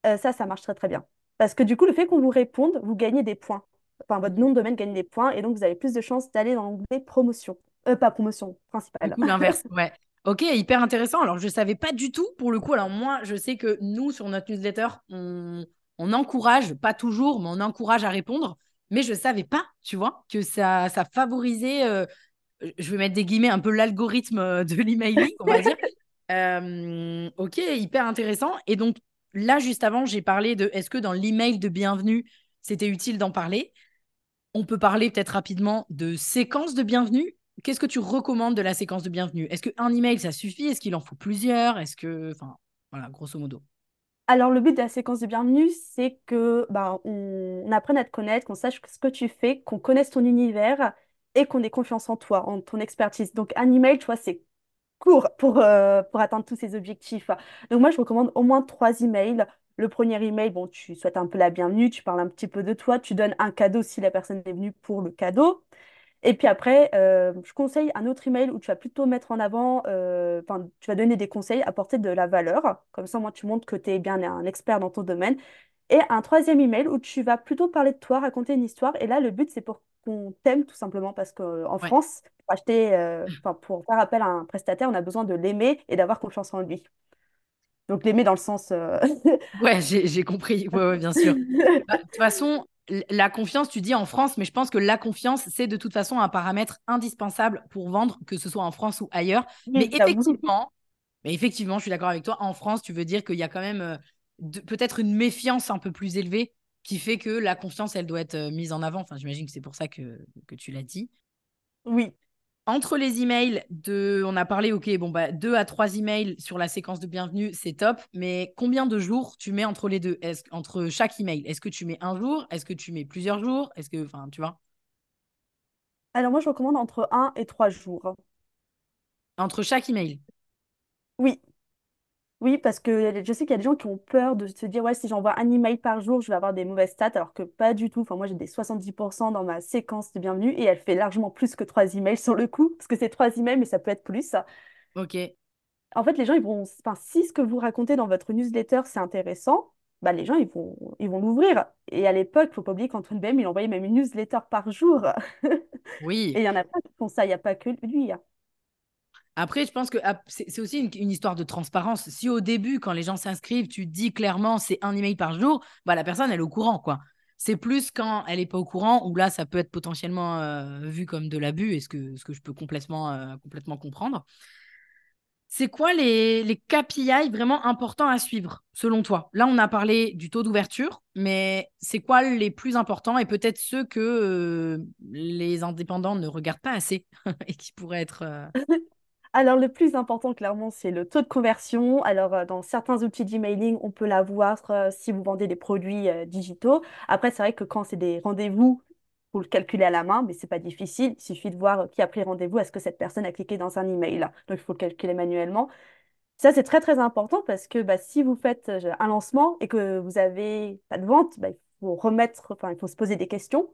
Euh, ça, ça marche très très bien. Parce que du coup, le fait qu'on vous réponde, vous gagnez des points. Enfin, votre nom de domaine gagne des points et donc vous avez plus de chances d'aller dans l'onglet promotion. Euh, pas promotion, Du principale. coup, l'inverse, ouais. Ok, hyper intéressant. Alors, je ne savais pas du tout pour le coup. Alors, moi, je sais que nous, sur notre newsletter, on, on encourage, pas toujours, mais on encourage à répondre. Mais je ne savais pas, tu vois, que ça, ça favorisait euh, je vais mettre des guillemets, un peu l'algorithme de l'emailing, on va dire. [LAUGHS] Euh, ok, hyper intéressant. Et donc là, juste avant, j'ai parlé de est-ce que dans l'email de bienvenue, c'était utile d'en parler? On peut parler peut-être rapidement de séquence de bienvenue. Qu'est-ce que tu recommandes de la séquence de bienvenue? Est-ce qu'un email, ça suffit? Est-ce qu'il en faut plusieurs? Est-ce que. Enfin, voilà, grosso modo. Alors, le but de la séquence de bienvenue, c'est que on, on apprenne à te connaître, qu'on sache ce que tu fais, qu'on connaisse ton univers et qu'on ait confiance en toi, en ton expertise. Donc, un email, tu vois, c'est court pour, euh, pour atteindre tous ces objectifs. Donc, moi, je recommande au moins trois emails. Le premier email, bon, tu souhaites un peu la bienvenue, tu parles un petit peu de toi, tu donnes un cadeau si la personne est venue pour le cadeau. Et puis après, euh, je conseille un autre email où tu vas plutôt mettre en avant, euh, tu vas donner des conseils, apporter de la valeur. Comme ça, moi, tu montres que tu es bien un expert dans ton domaine. Et un troisième email où tu vas plutôt parler de toi, raconter une histoire. Et là, le but, c'est pour qu'on t'aime tout simplement parce qu'en Ouais, France, pour acheter, euh, enfin, pour faire appel à un prestataire, on a besoin de l'aimer et d'avoir confiance en lui. Donc l'aimer dans le sens... euh, ouais j'ai compris. Ouais, ouais, bien sûr. [LAUGHS] Bah, de toute façon, la confiance, tu dis en France, mais je pense que la confiance, c'est de toute façon un paramètre indispensable pour vendre, que ce soit en France ou ailleurs. Mais effectivement, mais effectivement, je suis d'accord avec toi. En France, tu veux dire qu'il y a quand même euh, peut-être une méfiance un peu plus élevée qui fait que la confiance, elle doit être euh, mise en avant. Enfin, j'imagine que c'est pour ça que, que tu l'as dit. Oui. Entre les emails, de, on a parlé, ok, bon, bah, deux à trois emails sur la séquence de bienvenue, c'est top. Mais combien de jours tu mets entre les deux? Est-ce, Entre chaque email Est-ce que tu mets un jour? Est-ce que tu mets plusieurs jours? Est-ce que, enfin, tu vois? Alors moi, je recommande entre un et trois jours. Entre chaque email? Oui. Oui, parce que je sais qu'il y a des gens qui ont peur de se dire, ouais, si j'envoie un email par jour, je vais avoir des mauvaises stats, alors que pas du tout. Enfin, moi, j'ai des 70% dans ma séquence de bienvenue et elle fait largement plus que trois emails sur le coup, parce que c'est trois emails, mais ça peut être plus. Ok. En fait, les gens, ils vont, enfin, si ce que vous racontez dans votre newsletter, c'est intéressant, bah, les gens, ils vont, ils vont l'ouvrir. Et à l'époque, il faut pas oublier qu'Antoine BM, il envoyait même une newsletter par jour. [LAUGHS] Et Oui. il y en a plein qui font ça, il n'y a pas que lui. hein. Après, je pense que ah, c'est aussi une, histoire de transparence. Si au début, quand les gens s'inscrivent, tu dis clairement c'est un email par jour, bah, la personne, est au courant, quoi. C'est plus quand elle n'est pas au courant, où là, ça peut être potentiellement euh, vu comme de l'abus, et ce que, ce que je peux complètement, euh, complètement comprendre. C'est quoi les, les KPI vraiment importants à suivre, selon toi? Là, on a parlé du taux d'ouverture, mais c'est quoi les plus importants et peut-être ceux que euh, les indépendants ne regardent pas assez [LAUGHS] et qui pourraient être... [LAUGHS] Alors, le plus important, clairement, c'est le taux de conversion. Alors, euh, dans certains outils d'emailing, on peut l'avoir euh, si vous vendez des produits euh, digitaux. Après, c'est vrai que quand c'est des rendez-vous, faut le calculer à la main, mais c'est pas difficile. Il suffit de voir qui a pris rendez-vous, est-ce que cette personne a cliqué dans un email? Donc, il faut le calculer manuellement. Ça, c'est très, très important parce que bah, si vous faites un lancement et que vous avez pas de vente, bah, il faut remettre, enfin, il faut se poser des questions.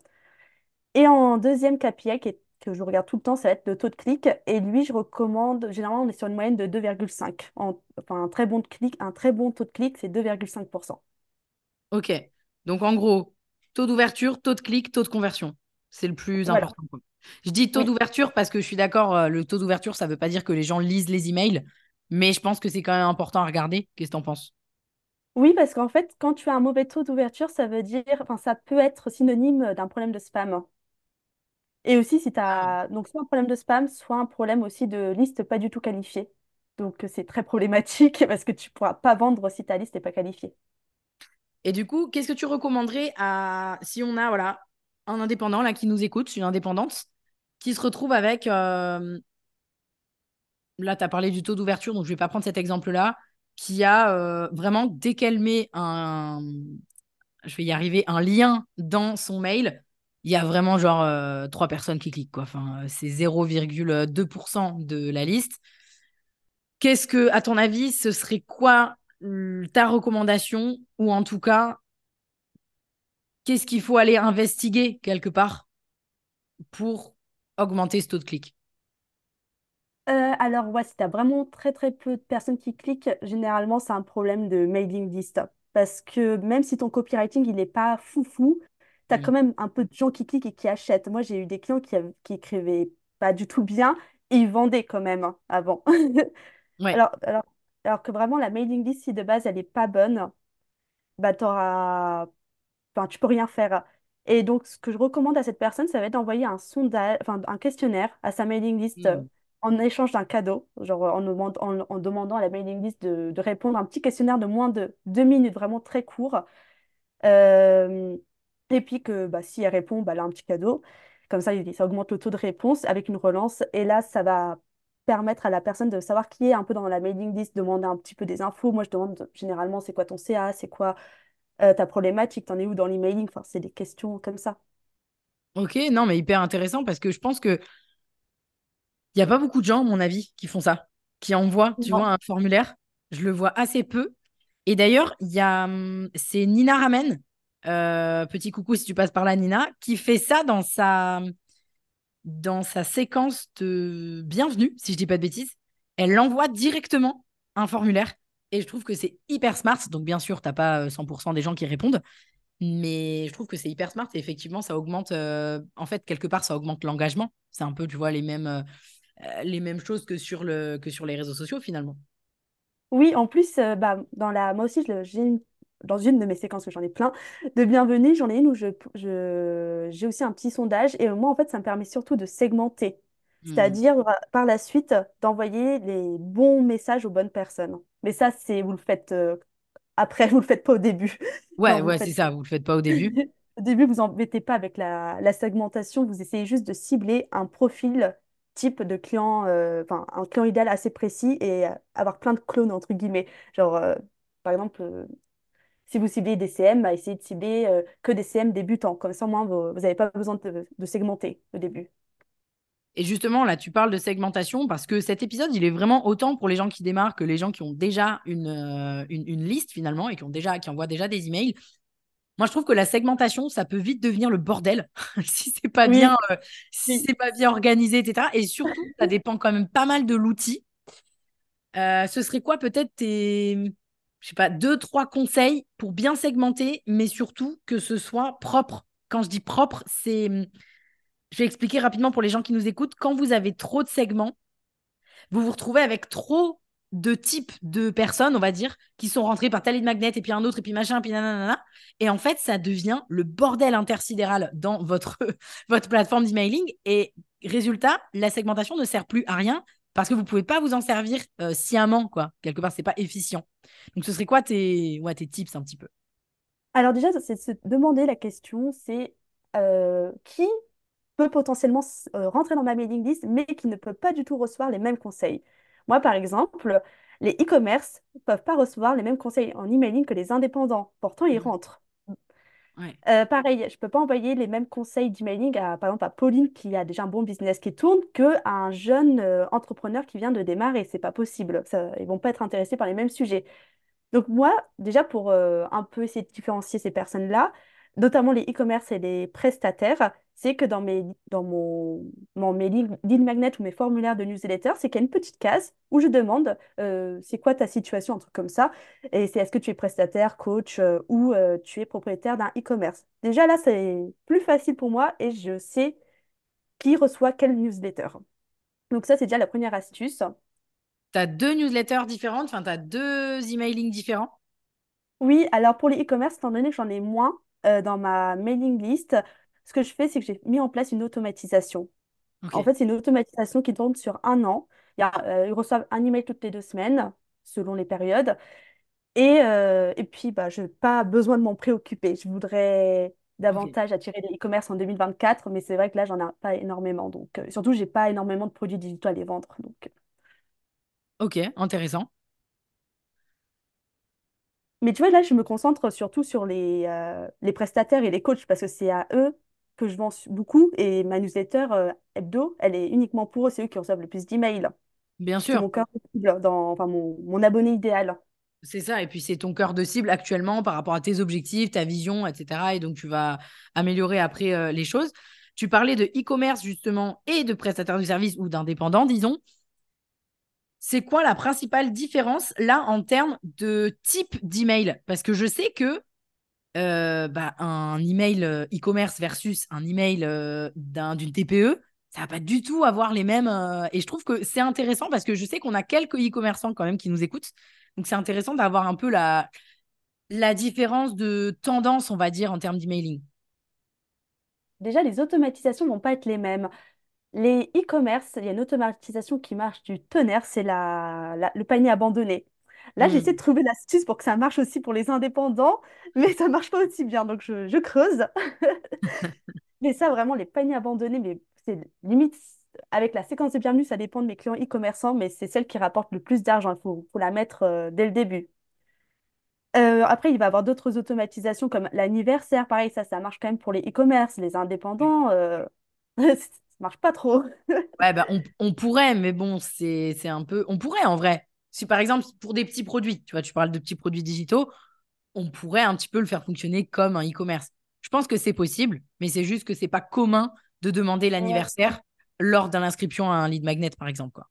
Et en deuxième KPI, qui est- que je regarde tout le temps, ça va être le taux de clic. Et lui, je recommande, généralement, on est sur une moyenne de 2,5. En- Enfin, un très bon de clic, un très bon taux de clic, c'est 2,5%. Ok. Donc, en gros, taux d'ouverture, taux de clic, taux de conversion. C'est le plus Voilà. important. Je dis taux Oui. d'ouverture parce que je suis d'accord, euh, le taux d'ouverture, ça ne veut pas dire que les gens lisent les emails, mais je pense que c'est quand même important à regarder. Qu'est-ce que tu en penses? Oui, parce qu'en fait, quand tu as un mauvais taux d'ouverture, ça veut dire, enfin, ça peut être synonyme d'un problème de spam. Et aussi, si tu Ah. as donc soit un problème de spam, soit un problème aussi de liste pas du tout qualifiée. Donc, c'est très problématique [LAUGHS] parce que tu pourras pas vendre si ta liste n'est pas qualifiée. Et du coup, qu'est-ce que tu recommanderais à si on a voilà un indépendant là qui nous écoute, une indépendante, qui se retrouve avec euh, là, tu as parlé du taux d'ouverture, donc je vais pas prendre cet exemple-là, qui a euh, vraiment dès qu'elle met un je vais y arriver, un lien dans son mail, il y a vraiment genre euh, trois personnes qui cliquent quoi. Enfin, euh, c'est 0,2% de la liste. Qu'est-ce que, à ton avis, ce serait quoi ta recommandation ou en tout cas qu'est-ce qu'il faut aller investiguer quelque part pour augmenter ce taux de clic? Euh, alors, ouais, si tu as vraiment très très peu de personnes qui cliquent, généralement, c'est un problème de mailing list. Parce que même si ton copywriting, il n'est pas foufou, tu as Mm. quand même un peu de gens qui cliquent et qui achètent. Moi, j'ai eu des clients qui, qui écrivaient pas du tout bien et ils vendaient quand même hein, avant. [LAUGHS] Ouais, Alors, alors, alors que vraiment, la mailing list, si de base, elle n'est pas bonne, bah, t'auras... enfin, tu peux rien faire. Et donc, ce que je recommande à cette personne, ça va être d'envoyer un sondage, enfin, un questionnaire à sa mailing list euh, Hmm. en échange d'un cadeau, genre en, demande- en- en demandant à la mailing list de, de répondre à un petit questionnaire de moins de deux minutes, vraiment très court. Euh, et puis que bah, si elle répond, bah, elle a un petit cadeau. Comme ça, il- ça augmente le taux de réponse avec une relance. Et là, ça va permettre à la personne de savoir qui est un peu dans la mailing list, demander un petit peu des infos. Moi, je demande généralement c'est quoi ton CA, c'est quoi euh, ta problématique, t'en es où dans l'emailing? Enfin, c'est des questions comme ça. Ok, non, mais hyper intéressant parce que je pense que il n'y a pas beaucoup de gens, à mon avis, qui font ça, qui envoient, tu Non. vois, un formulaire. Je le vois assez peu. Et d'ailleurs, il y a, hum, c'est Nina Ramen, euh, petit coucou si tu passes par là, Nina, qui fait ça dans sa, dans sa séquence de bienvenue, si je dis pas de bêtises. Elle envoie directement un formulaire. Et je trouve que c'est hyper smart. Donc, bien sûr, tu n'as pas euh, 100% des gens qui répondent. Mais je trouve que c'est hyper smart. Et effectivement, ça augmente, euh, en fait, quelque part, ça augmente l'engagement. C'est un peu, tu vois, les mêmes, euh, euh, les mêmes choses que sur, le, que sur les réseaux sociaux, finalement. Oui, en plus, euh, bah, dans la... moi aussi, j'ai une- dans une de mes séquences, que j'en ai plein, de bienvenue, j'en ai une où je, je- j'ai aussi un petit sondage. Et moi, en fait, ça me permet surtout de segmenter. Hmm. C'est-à-dire, euh, par la suite, d'envoyer les bons messages aux bonnes personnes. Mais ça, c'est, vous le faites euh, après, vous le faites pas au début. [LAUGHS] Ouais, Non, c'est ça. Vous le faites pas au début. [LAUGHS] Au début, vous embêtez pas avec la, la segmentation, vous essayez juste de cibler un profil type de client, euh, enfin un client idéal assez précis et euh, avoir plein de clones entre guillemets. Genre, euh, par exemple, euh, si vous ciblez des CM, bah, essayez de cibler euh, que des CM débutants. Comme ça, au moins, vous n'avez pas besoin de, de segmenter au début. Et justement, là, tu parles de segmentation parce que cet épisode, il est vraiment autant pour les gens qui démarrent que les gens qui ont déjà une, euh, une, une liste finalement et qui, ont déjà, qui envoient déjà des emails. Moi, je trouve que la segmentation, ça peut vite devenir le bordel [LAUGHS] si c'est pas bien, euh, si c'est pas bien organisé, etc. Et surtout, ça [LAUGHS] dépend quand même pas mal de l'outil. Euh, ce serait quoi peut-être tes, je sais pas, deux, trois conseils pour bien segmenter, mais surtout que ce soit propre. Quand je dis propre, c'est, je vais expliquer rapidement pour les gens qui nous écoutent. Quand vous avez trop de segments, vous vous retrouvez avec trop de types de personnes, on va dire, qui sont rentrées par tel magnet et puis un autre et puis machin, puis nanana. Et en fait, ça devient le bordel intersidéral dans votre, [LAUGHS] votre plateforme d'emailing. Et résultat, la segmentation ne sert plus à rien parce que vous ne pouvez pas vous en servir euh, sciemment, quoi. Quelque part, c'est pas efficient. Donc, ce serait quoi tes, ouais, tes tips un petit peu? Alors déjà, c'est de se demander la question, c'est euh, qui peut potentiellement euh, rentrer dans ma mailing list, mais qui ne peut pas du tout recevoir les mêmes conseils. Moi, par exemple, les e-commerce ne peuvent pas recevoir les mêmes conseils en emailing que les indépendants. Pourtant, ils Mhm. rentrent. Euh, pareil, je ne peux pas envoyer les mêmes conseils d'emailing à, par exemple, à Pauline qui a déjà un bon business qui tourne que à un jeune euh, entrepreneur qui vient de démarrer. C'est pas possible. Ça, ils vont pas être intéressés par les mêmes sujets. Donc moi, déjà pour euh, un peu essayer de différencier ces personnes-là, notamment les e-commerce et les prestataires, c'est que dans mes, dans mon, mon- mes lead magnets ou mes formulaires de newsletter, c'est qu'il y a une petite case où je demande euh, c'est quoi ta situation, un truc comme ça, et c'est est-ce que tu es prestataire, coach euh, ou euh, tu es propriétaire d'un e-commerce. Déjà là, c'est plus facile pour moi et je sais qui reçoit quelle newsletter. Donc ça, c'est déjà la première astuce. Tu as deux newsletters différentes, enfin, tu as deux emailing différents? Oui, alors pour les e-commerce, étant donné que j'en ai moins euh, dans ma mailing list, ce que je fais, c'est que j'ai mis en place une automatisation. En fait, c'est une automatisation qui tourne sur un an. Il y a, euh, ils reçoivent un email toutes les deux semaines, selon les périodes. Et, euh, et puis, bah, je n'ai pas besoin de m'en préoccuper. Je voudrais davantage attirer les e-commerce en 2024, mais c'est vrai que là, j'en ai pas énormément. Donc, euh, surtout, j'ai pas énormément de produits digitaux à les vendre. Donc, Ok, intéressant. Mais tu vois, là, je me concentre surtout sur les, euh, les prestataires et les coachs parce que c'est à eux que je vends su- beaucoup. Et ma newsletter euh, hebdo, elle est uniquement pour eux. C'est eux qui reçoivent le plus d'emails. Bien C'est sûr. mon cœur de cible, dans, enfin, mon, mon abonné idéal. C'est ça, et puis c'est ton cœur de cible actuellement par rapport à tes objectifs, ta vision, etc. Et donc tu vas améliorer après euh, les choses. Tu parlais de e-commerce justement et de prestataire de service ou d'indépendant, disons. C'est quoi la principale différence là en termes de type d'email? Parce que je sais que euh, bah, un email euh, e-commerce versus un email euh, d'un, d'une TPE, ça va pas du tout avoir les mêmes. euh, et je trouve que c'est intéressant parce que je sais qu'on a quelques e-commerçants quand même qui nous écoutent. Donc c'est intéressant d'avoir un peu la, la différence de tendance, on va dire, en termes d'emailing. déjà, les automatisations vont pas être les mêmes. Les e-commerce, il y a une automatisation qui marche du tonnerre, c'est la, la- le panier abandonné. Là, j'essaie de Hmm. trouver l'astuce pour que ça marche aussi pour les indépendants, mais ça marche pas aussi bien, donc je, je creuse. [LAUGHS] Mais ça, vraiment, les paniers abandonnés, mais c'est limite, avec la séquence de bienvenue, ça dépend de mes clients e-commerçants, mais c'est celle qui rapporte le plus d'argent. Il faut, faut la mettre euh, dès le début. Euh, après, il va y avoir d'autres automatisations comme l'anniversaire. Pareil, ça, ça marche quand même pour les e-commerce, les indépendants. euh, [LAUGHS] marche pas trop. [LAUGHS] Ouais, bah, on, on pourrait, mais bon, c'est, un peu. On pourrait en vrai. Si par exemple, pour des petits produits, tu vois, tu parles de petits produits digitaux, on pourrait un petit peu le faire fonctionner comme un e-commerce. Je pense que c'est possible, mais c'est juste que c'est pas commun de demander Ouais. l'anniversaire lors d'une inscription à un lead magnet, par exemple, quoi.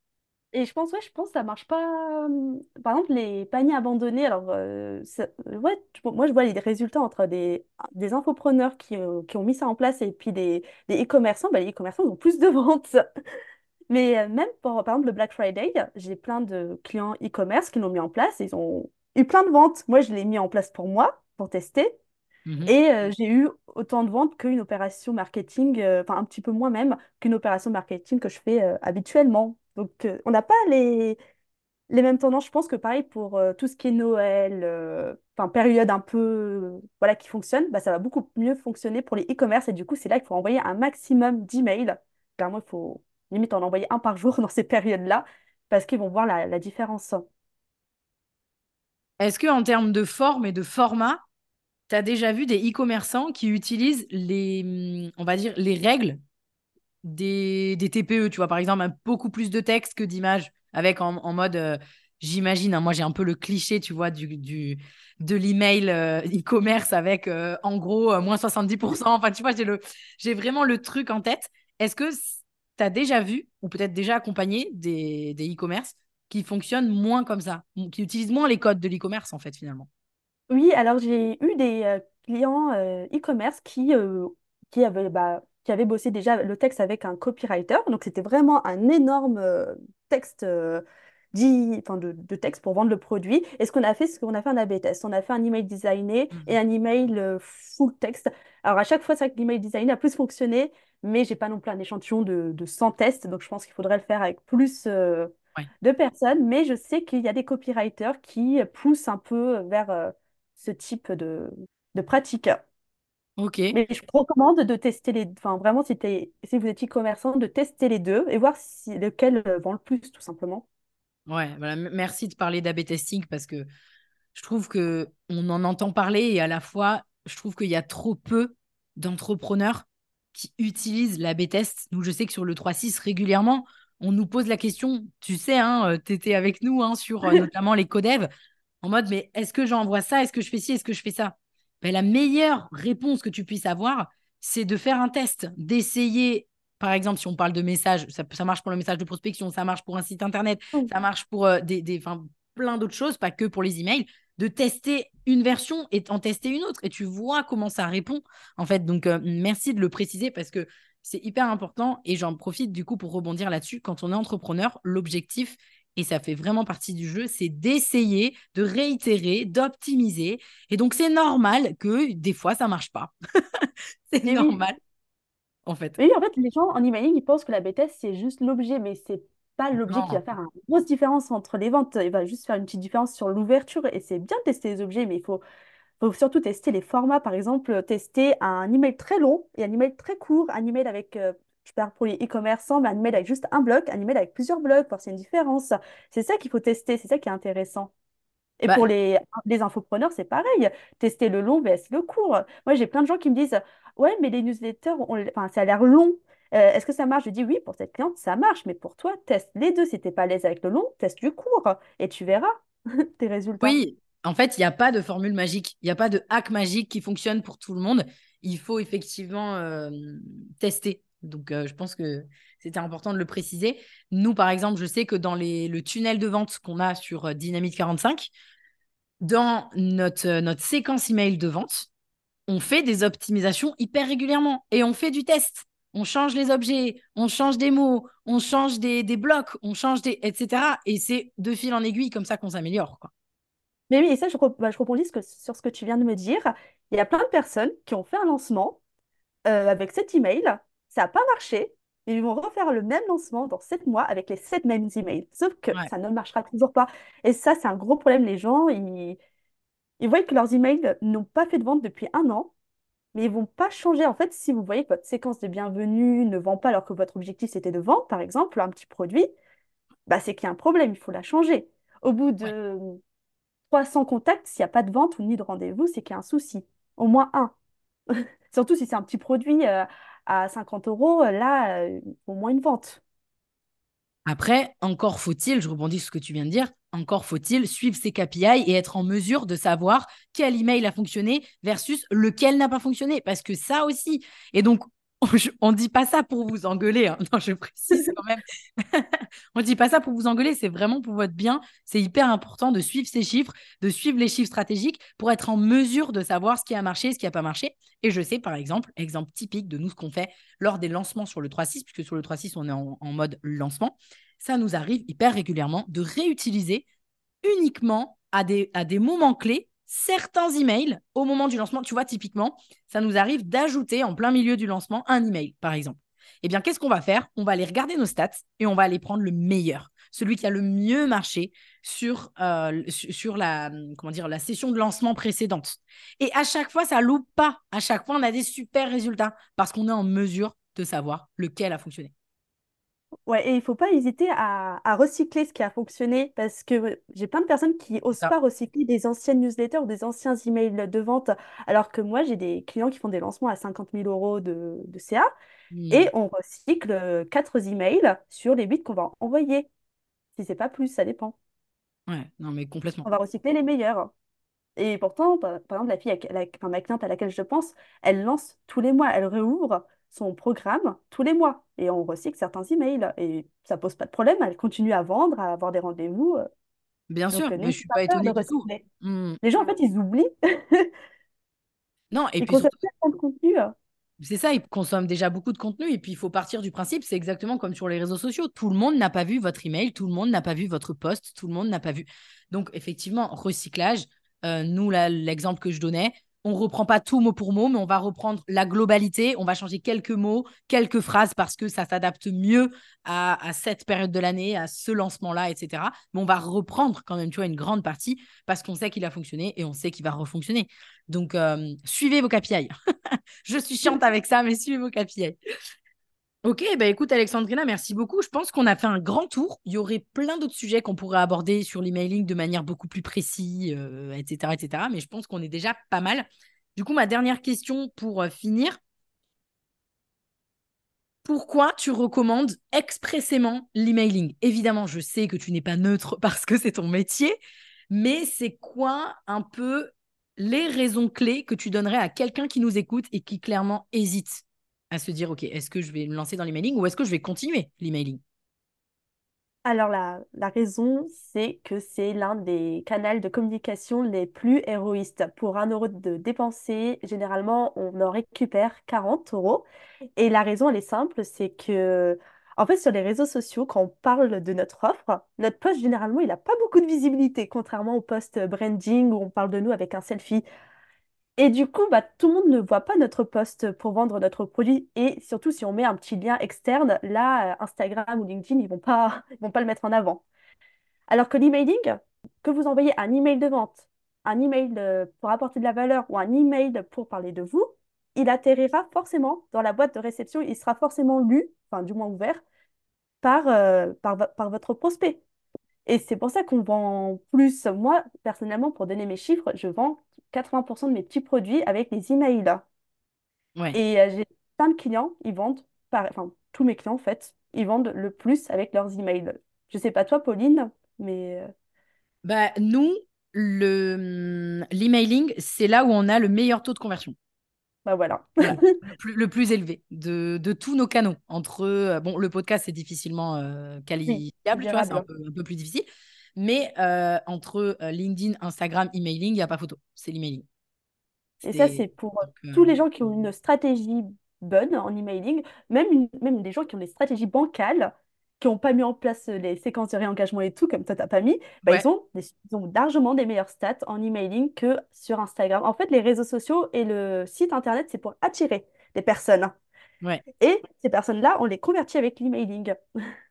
Et je pense, ouais, je pense que ça marche pas. hum, Par exemple, les paniers abandonnés, alors, euh, ça- euh, ouais, moi, je vois les résultats entre des, des infopreneurs qui, euh, qui ont mis ça en place et puis des des e-commerçants. Bah, les e-commerçants ils ont plus de ventes. [LAUGHS] Mais euh, même pour, par exemple, le Black Friday, j'ai plein de clients e-commerce qui l'ont mis en place et ils ont eu plein de ventes. Moi, je l'ai mis en place pour moi, pour tester. Mhm. Et euh, j'ai eu autant de ventes qu'une opération marketing, euh, enfin un petit peu moins même qu'une opération marketing que je fais euh, habituellement. Donc, euh, on n'a pas les, mêmes tendances. Je pense que pareil pour euh, tout ce qui est Noël, euh, période un peu voilà, qui fonctionne, bah, ça va beaucoup mieux fonctionner pour les e-commerce. Et du coup, c'est là qu'il faut envoyer un maximum d'emails. Clairement, il faut limite en envoyer un par jour [LAUGHS] dans ces périodes-là parce qu'ils vont voir la, la différence. Est-ce que en termes de forme et de format, tu as déjà vu des e-commerçants qui utilisent les, hum, on va dire, les règles des, des TPE, tu vois, par exemple, beaucoup plus de texte que d'images, avec en, en mode, euh, j'imagine, hein, moi j'ai un peu le cliché, tu vois, du, du, de l'email euh, e-commerce avec, euh, en gros, moins 70%. Enfin, tu vois, j'ai vraiment le truc en tête. Est-ce que tu as déjà vu, ou peut-être déjà accompagné des, e-commerce qui fonctionnent moins comme ça, qui utilisent moins les codes de l'e-commerce, en fait, finalement? Oui, alors j'ai eu des clients e-commerce qui, qui, avaient, bah, qui avaient bossé déjà le texte avec un copywriter. Donc c'était vraiment un énorme euh, texte, euh, dit, enfin, de, de texte pour vendre le produit. Et ce qu'on a fait, c'est qu'on a fait un A/B test. On a fait un email designé et Mhm. un email euh, full texte. Alors à chaque fois, c'est vrai que l'email designé a plus fonctionné, mais j'ai pas non plus un échantillon de, de 100 tests. Donc je pense qu'il faudrait le faire avec plus. euh, de personnes, mais je sais qu'il y a des copywriters qui poussent un peu vers, euh, ce type de, de pratique. Ok. Mais je recommande de tester les, enfin vraiment si, t'es- si vous êtes e-commerçant, de tester les deux et voir si lequel euh, vend le plus, tout simplement. Ouais, voilà. Merci de parler d'A/B testing parce que je trouve que on en entend parler et à la fois, je trouve qu'il y a trop peu d'entrepreneurs qui utilisent l'A/B test. Nous, je sais que sur le 3.6, régulièrement, on nous pose la question, tu sais, hein, tu étais avec nous hein, sur euh, [LAUGHS] notamment les codev, en mode, mais est-ce que j'envoie ça? Est-ce que je fais ci? Est-ce que je fais ça? Ben, la meilleure réponse que tu puisses avoir, c'est de faire un test, d'essayer, par exemple, si on parle de message, ça, ça marche pour le message de prospection, ça marche pour un site internet, ça marche pour euh, des, des, plein d'autres choses, pas que pour les emails, de tester une version et en tester une autre. Et tu vois comment ça répond, en fait. Donc, euh, merci de le préciser parce que c'est hyper important et j'en profite du coup pour rebondir là-dessus. Quand on est entrepreneur, l'objectif, et ça fait vraiment partie du jeu, c'est d'essayer, de réitérer, d'optimiser. Et donc, c'est normal que des fois, ça marche pas. [LAUGHS] c'est oui, normal, en fait. oui, en fait, les gens en emailing, ils pensent que la bêtise, c'est juste l'objet, mais c'est pas l'objet qui va faire une grosse différence entre les ventes. Il va juste faire une petite différence sur l'ouverture et c'est bien de tester les objets, mais il faut faut surtout tester les formats. Par exemple, tester un email très long et un email très court, un email avec, euh, je parle pour les e-commerçants, mais un email avec juste un bloc, un email avec plusieurs blocs, voir s'il y a une différence. C'est ça qu'il faut tester, c'est ça qui est intéressant. Et Bah, pour les, les infopreneurs, c'est pareil. Tester le long vs le court. Moi, j'ai plein de gens qui me disent, ouais, mais les newsletters, on- enfin, ça a l'air long. Euh, est-ce que ça marche? Je dis oui, pour cette cliente, ça marche, mais pour toi, teste les deux. Si t'es pas à l'aise avec le long, teste du court et tu verras [LAUGHS] tes résultats. Oui, en fait, il n'y a pas de formule magique, il n'y a pas de hack magique qui fonctionne pour tout le monde. Il faut effectivement euh, tester. Donc, euh, je pense que c'était important de le préciser. Nous, par exemple, je sais que dans les, le tunnel de vente qu'on a sur euh, Dynamite 45, dans notre, euh, notre séquence email de vente, on fait des optimisations hyper régulièrement et on fait du test. On change les objets, on change des mots, on change des, des blocs, on change des, etc. Et c'est de fil en aiguille comme ça qu'on s'améliore. Mais oui, et ça, je, bah, je rebondis sur ce que tu viens de me dire. Il y a plein de personnes qui ont fait un lancement. avec cet email, ça n'a pas marché. Ils vont refaire le même lancement dans sept mois avec les sept mêmes emails. Sauf que Ouais. ça ne marchera toujours pas. Et ça, c'est un gros problème. Les gens, ils, ils voient que leurs emails n'ont pas fait de vente depuis un an, mais ils vont pas changer. En fait, si vous voyez que votre séquence de bienvenue ne vend pas alors que votre objectif c'était de vendre, par exemple, un petit produit, bah, c'est qu'il y a un problème, il faut la changer. Au bout Ouais. de 300 contacts, s'il n'y a pas de vente ou ni de rendez-vous, c'est qu'il y a un souci. Au moins un. [LAUGHS] Surtout si c'est un petit produit euh, à 50 euros, euh, là, euh, au moins une vente. Après, encore faut-il, je rebondis sur ce que tu viens de dire, encore faut-il suivre ses KPI et être en mesure de savoir quel email a fonctionné versus lequel n'a pas fonctionné. Parce que ça aussi. Et donc, [LAUGHS] on ne dit pas ça pour vous engueuler. hein. Non, je précise quand même. [LAUGHS] on ne dit pas ça pour vous engueuler, c'est vraiment pour votre bien. C'est hyper important de suivre ces chiffres, de suivre les chiffres stratégiques pour être en mesure de savoir ce qui a marché, ce qui n'a pas marché. Et je sais, par exemple, exemple typique de nous, ce qu'on fait lors des lancements sur le 3.6, puisque sur le 3.6, on est en, mode lancement, ça nous arrive hyper régulièrement de réutiliser uniquement à des moments clés certains emails au moment du lancement. Tu vois, typiquement, ça nous arrive d'ajouter en plein milieu du lancement un email, par exemple. Eh bien, qu'est-ce qu'on va faire? On va aller regarder nos stats et on va aller prendre le meilleur, celui qui a le mieux marché sur, euh, la session de lancement précédente. Et à chaque fois, ça loupe pas. À chaque fois, on a des super résultats parce qu'on est en mesure de savoir lequel a fonctionné. Ouais, et il faut pas hésiter à, à recycler ce qui a fonctionné parce que j'ai plein de personnes qui osent Ça. pas recycler des anciennes newsletters ou des anciens emails de vente, alors que moi, j'ai des clients qui font des lancements à 50 000 euros de, de CA Hmm. et on recycle euh, quatre emails sur les 8 qu'on va envoyer. Si c'est pas plus, ça dépend. Ouais, non, mais complètement. On va recycler les meilleurs. Et pourtant, par, par exemple, la fille, à la- enfin, ma cliente à laquelle je pense, elle lance tous les mois, elle réouvre son programme tous les mois et on recycle certains emails et ça pose pas de problème, elle continue à vendre, à avoir des rendez-vous. euh, Bien Donc, sûr, euh, mais je suis pas étonnée du tout. Hmm. Les gens, en fait, ils oublient. [LAUGHS] Non, et Ils puis consomment surtout, contenu. euh. c'est ça, ils consomment déjà beaucoup de contenu et puis il faut partir du principe, c'est exactement comme sur les réseaux sociaux. Tout le monde n'a pas vu votre email, tout le monde n'a pas vu votre post, tout le monde n'a pas vu. Donc, effectivement, recyclage, euh, nous, l'exemple que je donnais, on reprend pas tout mot pour mot, mais on va reprendre la globalité, on va changer quelques mots, quelques phrases parce que ça s'adapte mieux à, à cette période de l'année, à ce lancement-là, etc. Mais on va reprendre quand même, tu vois, une grande partie parce qu'on sait qu'il a fonctionné et on sait qu'il va refonctionner. Donc, euh, suivez vos KPI. [LAUGHS] Je suis chiante avec ça, mais suivez vos KPI. Ok, bah écoute Alexandrina, merci beaucoup. Je pense qu'on a fait un grand tour. Il y aurait plein d'autres sujets qu'on pourrait aborder sur l'emailing de manière beaucoup plus précise, euh, etc., etc. Mais je pense qu'on est déjà pas mal. Du coup, ma dernière question pour euh, finir. Pourquoi tu recommandes expressément l'emailing? Évidemment, je sais que tu n'es pas neutre [LAUGHS] parce que c'est ton métier, mais c'est quoi un peu les raisons clés que tu donnerais à quelqu'un qui nous écoute et qui clairement hésite? Se dire, OK, est-ce que je vais me lancer dans l'emailing ou est-ce que je vais continuer l'emailing? Alors, la, la raison, c'est que c'est l'un des canaux de communication les plus héroïstes. Pour un euro de dépensé, généralement, on en récupère 40 euros. Et la raison, elle est simple, c'est que, en fait, sur les réseaux sociaux, quand on parle de notre offre, notre post, généralement, il n'a pas beaucoup de visibilité, contrairement au post branding où on parle de nous avec un selfie. Et du coup, bah, tout le monde ne voit pas notre post pour vendre notre produit. Et surtout, si on met un petit lien externe, là, euh, Instagram ou LinkedIn, ils vont pas, [LAUGHS] vont pas le mettre en avant. Alors que l'emailing, que vous envoyez un email de vente, un email euh, pour apporter de la valeur ou un email pour parler de vous, il atterrira forcément dans la boîte de réception. Il sera forcément lu, enfin du moins ouvert, par, euh, votre prospect. Et c'est pour ça qu'on vend plus. Moi, personnellement, pour donner mes chiffres, je vends 80% de mes petits produits avec les emails. Ouais. Et euh, j'ai plein de clients, ils vendent, par... enfin, tous mes clients, en fait, ils vendent le plus avec leurs emails. Je sais pas toi, Pauline, mais euh, Bah, nous, le, l'emailing, c'est là où on a le meilleur taux de conversion. bah voilà. Voilà, [LAUGHS] le plus, le plus élevé de, de tous nos canaux. Entre, euh, bon, le podcast, c'est difficilement euh, Oui, qualifiable, tu vois, c'est un peu plus difficile. Mais euh, entre euh, LinkedIn, Instagram, emailing, il n'y a pas photo. C'est l'emailing. Et ça, C'est pour euh, donc, tous les gens qui ont une stratégie bonne en emailing, même, une- même des gens qui ont des stratégies bancales, qui n'ont pas mis en place les séquences de réengagement et tout, comme toi, t'as pas mis, bah, ouais, ils ont, des- ils ont largement des meilleures stats en emailing que sur Instagram. En fait, les réseaux sociaux et le site internet, c'est pour attirer des personnes. Ouais. Et ces personnes-là, on les convertit avec l'emailing. [LAUGHS]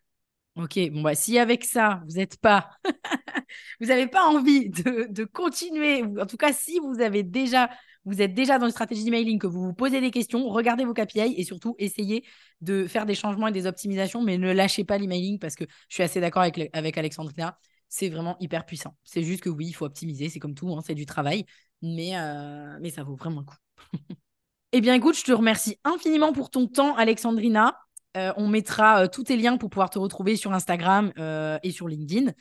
Ok, bon bah si avec ça, vous n'êtes pas, [LAUGHS] vous n'avez pas envie de, de, continuer, en tout cas si vous avez déjà, vous êtes déjà dans une stratégie d'emailing, que vous vous posez des questions, regardez vos KPI et surtout essayez de faire des changements et des optimisations, mais ne lâchez pas l'emailing parce que je suis assez d'accord avec, avec Alexandrina, c'est vraiment hyper puissant. C'est juste que oui, il faut optimiser, c'est comme tout, hein, c'est du travail, mais, euh, mais ça vaut vraiment le coup. [LAUGHS] eh bien écoute, je te remercie infiniment pour ton temps, Alexandrina. Euh, on mettra euh, tous tes liens pour pouvoir te retrouver sur Instagram euh, et sur LinkedIn.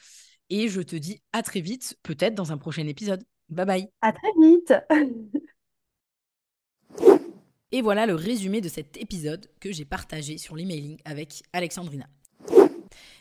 Et je te dis à très vite, peut-être dans un prochain épisode. Bye bye. À très vite. et voilà le résumé de cet épisode que j'ai partagé sur l'emailing avec Alexandrina.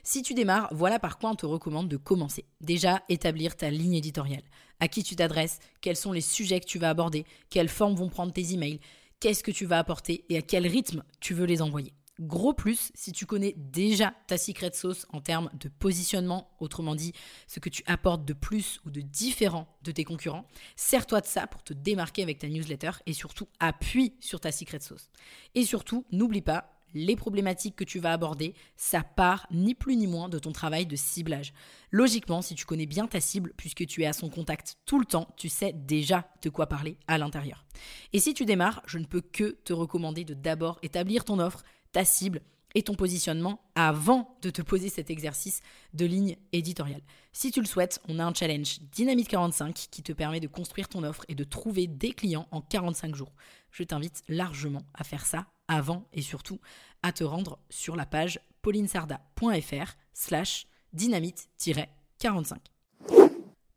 Si tu démarres, voilà par quoi on te recommande de commencer. Déjà, établir ta ligne éditoriale. À qui tu t'adresses, quels sont les sujets que tu vas aborder, quelles formes vont prendre tes emails, qu'est-ce que tu vas apporter et à quel rythme tu veux les envoyer. Gros plus si tu connais déjà ta secret sauce en termes de positionnement, autrement dit, ce que tu apportes de plus ou de différent de tes concurrents, sers-toi de ça pour te démarquer avec ta newsletter et surtout appuie sur ta secret sauce. Et surtout, n'oublie pas, les problématiques que tu vas aborder, ça part ni plus ni moins de ton travail de ciblage. Logiquement, si tu connais bien ta cible, puisque tu es à son contact tout le temps, tu sais déjà de quoi parler à l'intérieur. Et si tu démarres, je ne peux que te recommander de d'abord établir ton offre, ta cible et ton positionnement avant de te poser cet exercice de ligne éditoriale. Si tu le souhaites, on a un challenge Dynamite 45 qui te permet de construire ton offre et de trouver des clients en 45 jours. Je t'invite largement à faire ça avant et surtout à te rendre sur la page paulinesarda.fr slash dynamite-45.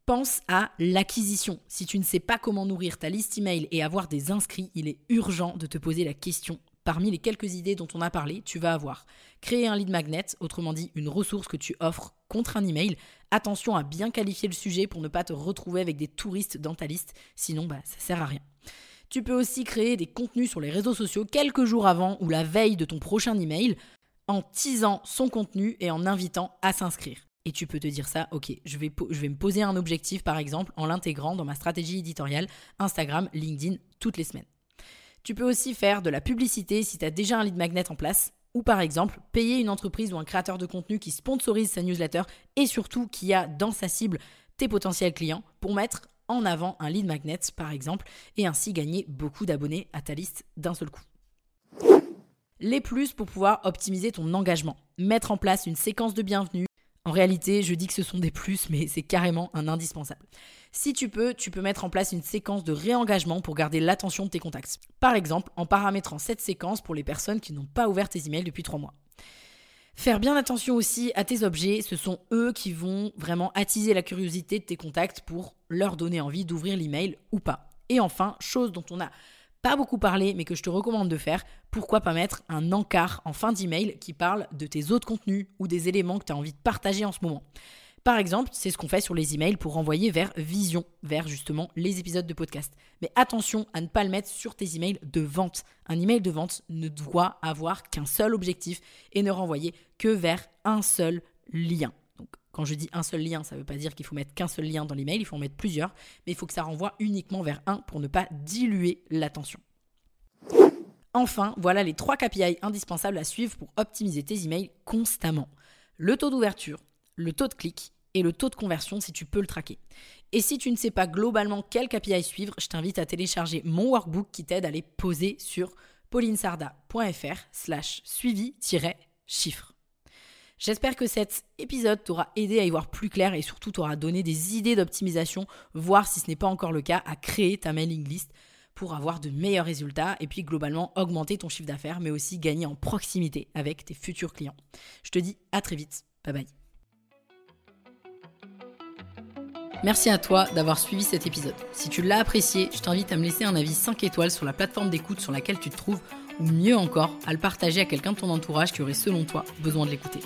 Pense à l'acquisition. Si tu ne sais pas comment nourrir ta liste email et avoir des inscrits, il est urgent de te poser la question Parmi les quelques idées dont on a parlé, tu vas avoir créer un lead magnet, autrement dit une ressource que tu offres contre un email. Attention à bien qualifier le sujet pour ne pas te retrouver avec des touristes dans ta liste, sinon bah, ça sert à rien. Tu peux aussi créer des contenus sur les réseaux sociaux quelques jours avant ou la veille de ton prochain email en teasant son contenu et en invitant à s'inscrire. Et tu peux te dire ça, ok, je vais, je vais me poser un objectif par exemple en l'intégrant dans ma stratégie éditoriale Instagram, LinkedIn toutes les semaines. Tu peux aussi faire de la publicité si tu as déjà un lead magnet en place ou par exemple payer une entreprise ou un créateur de contenu qui sponsorise sa newsletter et surtout qui a dans sa cible tes potentiels clients pour mettre en avant un lead magnet par exemple et ainsi gagner beaucoup d'abonnés à ta liste d'un seul coup. Les plus pour pouvoir optimiser ton engagement. Mettre en place une séquence de bienvenue. En réalité, je dis que ce sont des plus, mais c'est carrément un indispensable. Si tu peux, tu peux mettre en place une séquence de réengagement pour garder l'attention de tes contacts. Par exemple, en paramétrant cette séquence pour les personnes qui n'ont pas ouvert tes emails depuis trois mois. Faire bien attention aussi à tes objets, ce sont eux qui vont vraiment attiser la curiosité de tes contacts pour leur donner envie d'ouvrir l'email ou pas. Et enfin, chose dont on n'a pas beaucoup parlé mais que je te recommande de faire, pourquoi pas mettre un encart en fin d'email qui parle de tes autres contenus ou des éléments que tu as envie de partager en ce moment. Par exemple, c'est ce qu'on fait sur les emails pour renvoyer vers Vision, vers justement les épisodes de podcast. Mais attention à ne pas le mettre sur tes emails de vente. Un email de vente ne doit avoir qu'un seul objectif et ne renvoyer que vers un seul lien. Quand je dis un seul lien, ça ne veut pas dire qu'il faut mettre qu'un seul lien dans l'email, il faut en mettre plusieurs, mais il faut que ça renvoie uniquement vers un pour ne pas diluer l'attention. Enfin, voilà les trois KPI indispensables à suivre pour optimiser tes emails constamment. Le taux d'ouverture, le taux de clic et le taux de conversion si tu peux le traquer. Et si tu ne sais pas globalement quel KPI suivre, je t'invite à télécharger mon workbook qui t'aide à les poser sur paulinesarda.fr slash suivi-chiffre. J'espère que cet épisode t'aura aidé à y voir plus clair et surtout t'aura donné des idées d'optimisation, voire si ce n'est pas encore le cas, à créer ta mailing list pour avoir de meilleurs résultats et puis globalement augmenter ton chiffre d'affaires mais aussi gagner en proximité avec tes futurs clients. Je te dis à très vite. Bye bye. Merci à toi d'avoir suivi cet épisode. Si tu l'as apprécié, je t'invite à me laisser un avis 5 étoiles sur la plateforme d'écoute sur laquelle tu te trouves, ou mieux encore, à le partager à quelqu'un de ton entourage qui aurait selon toi besoin de l'écouter.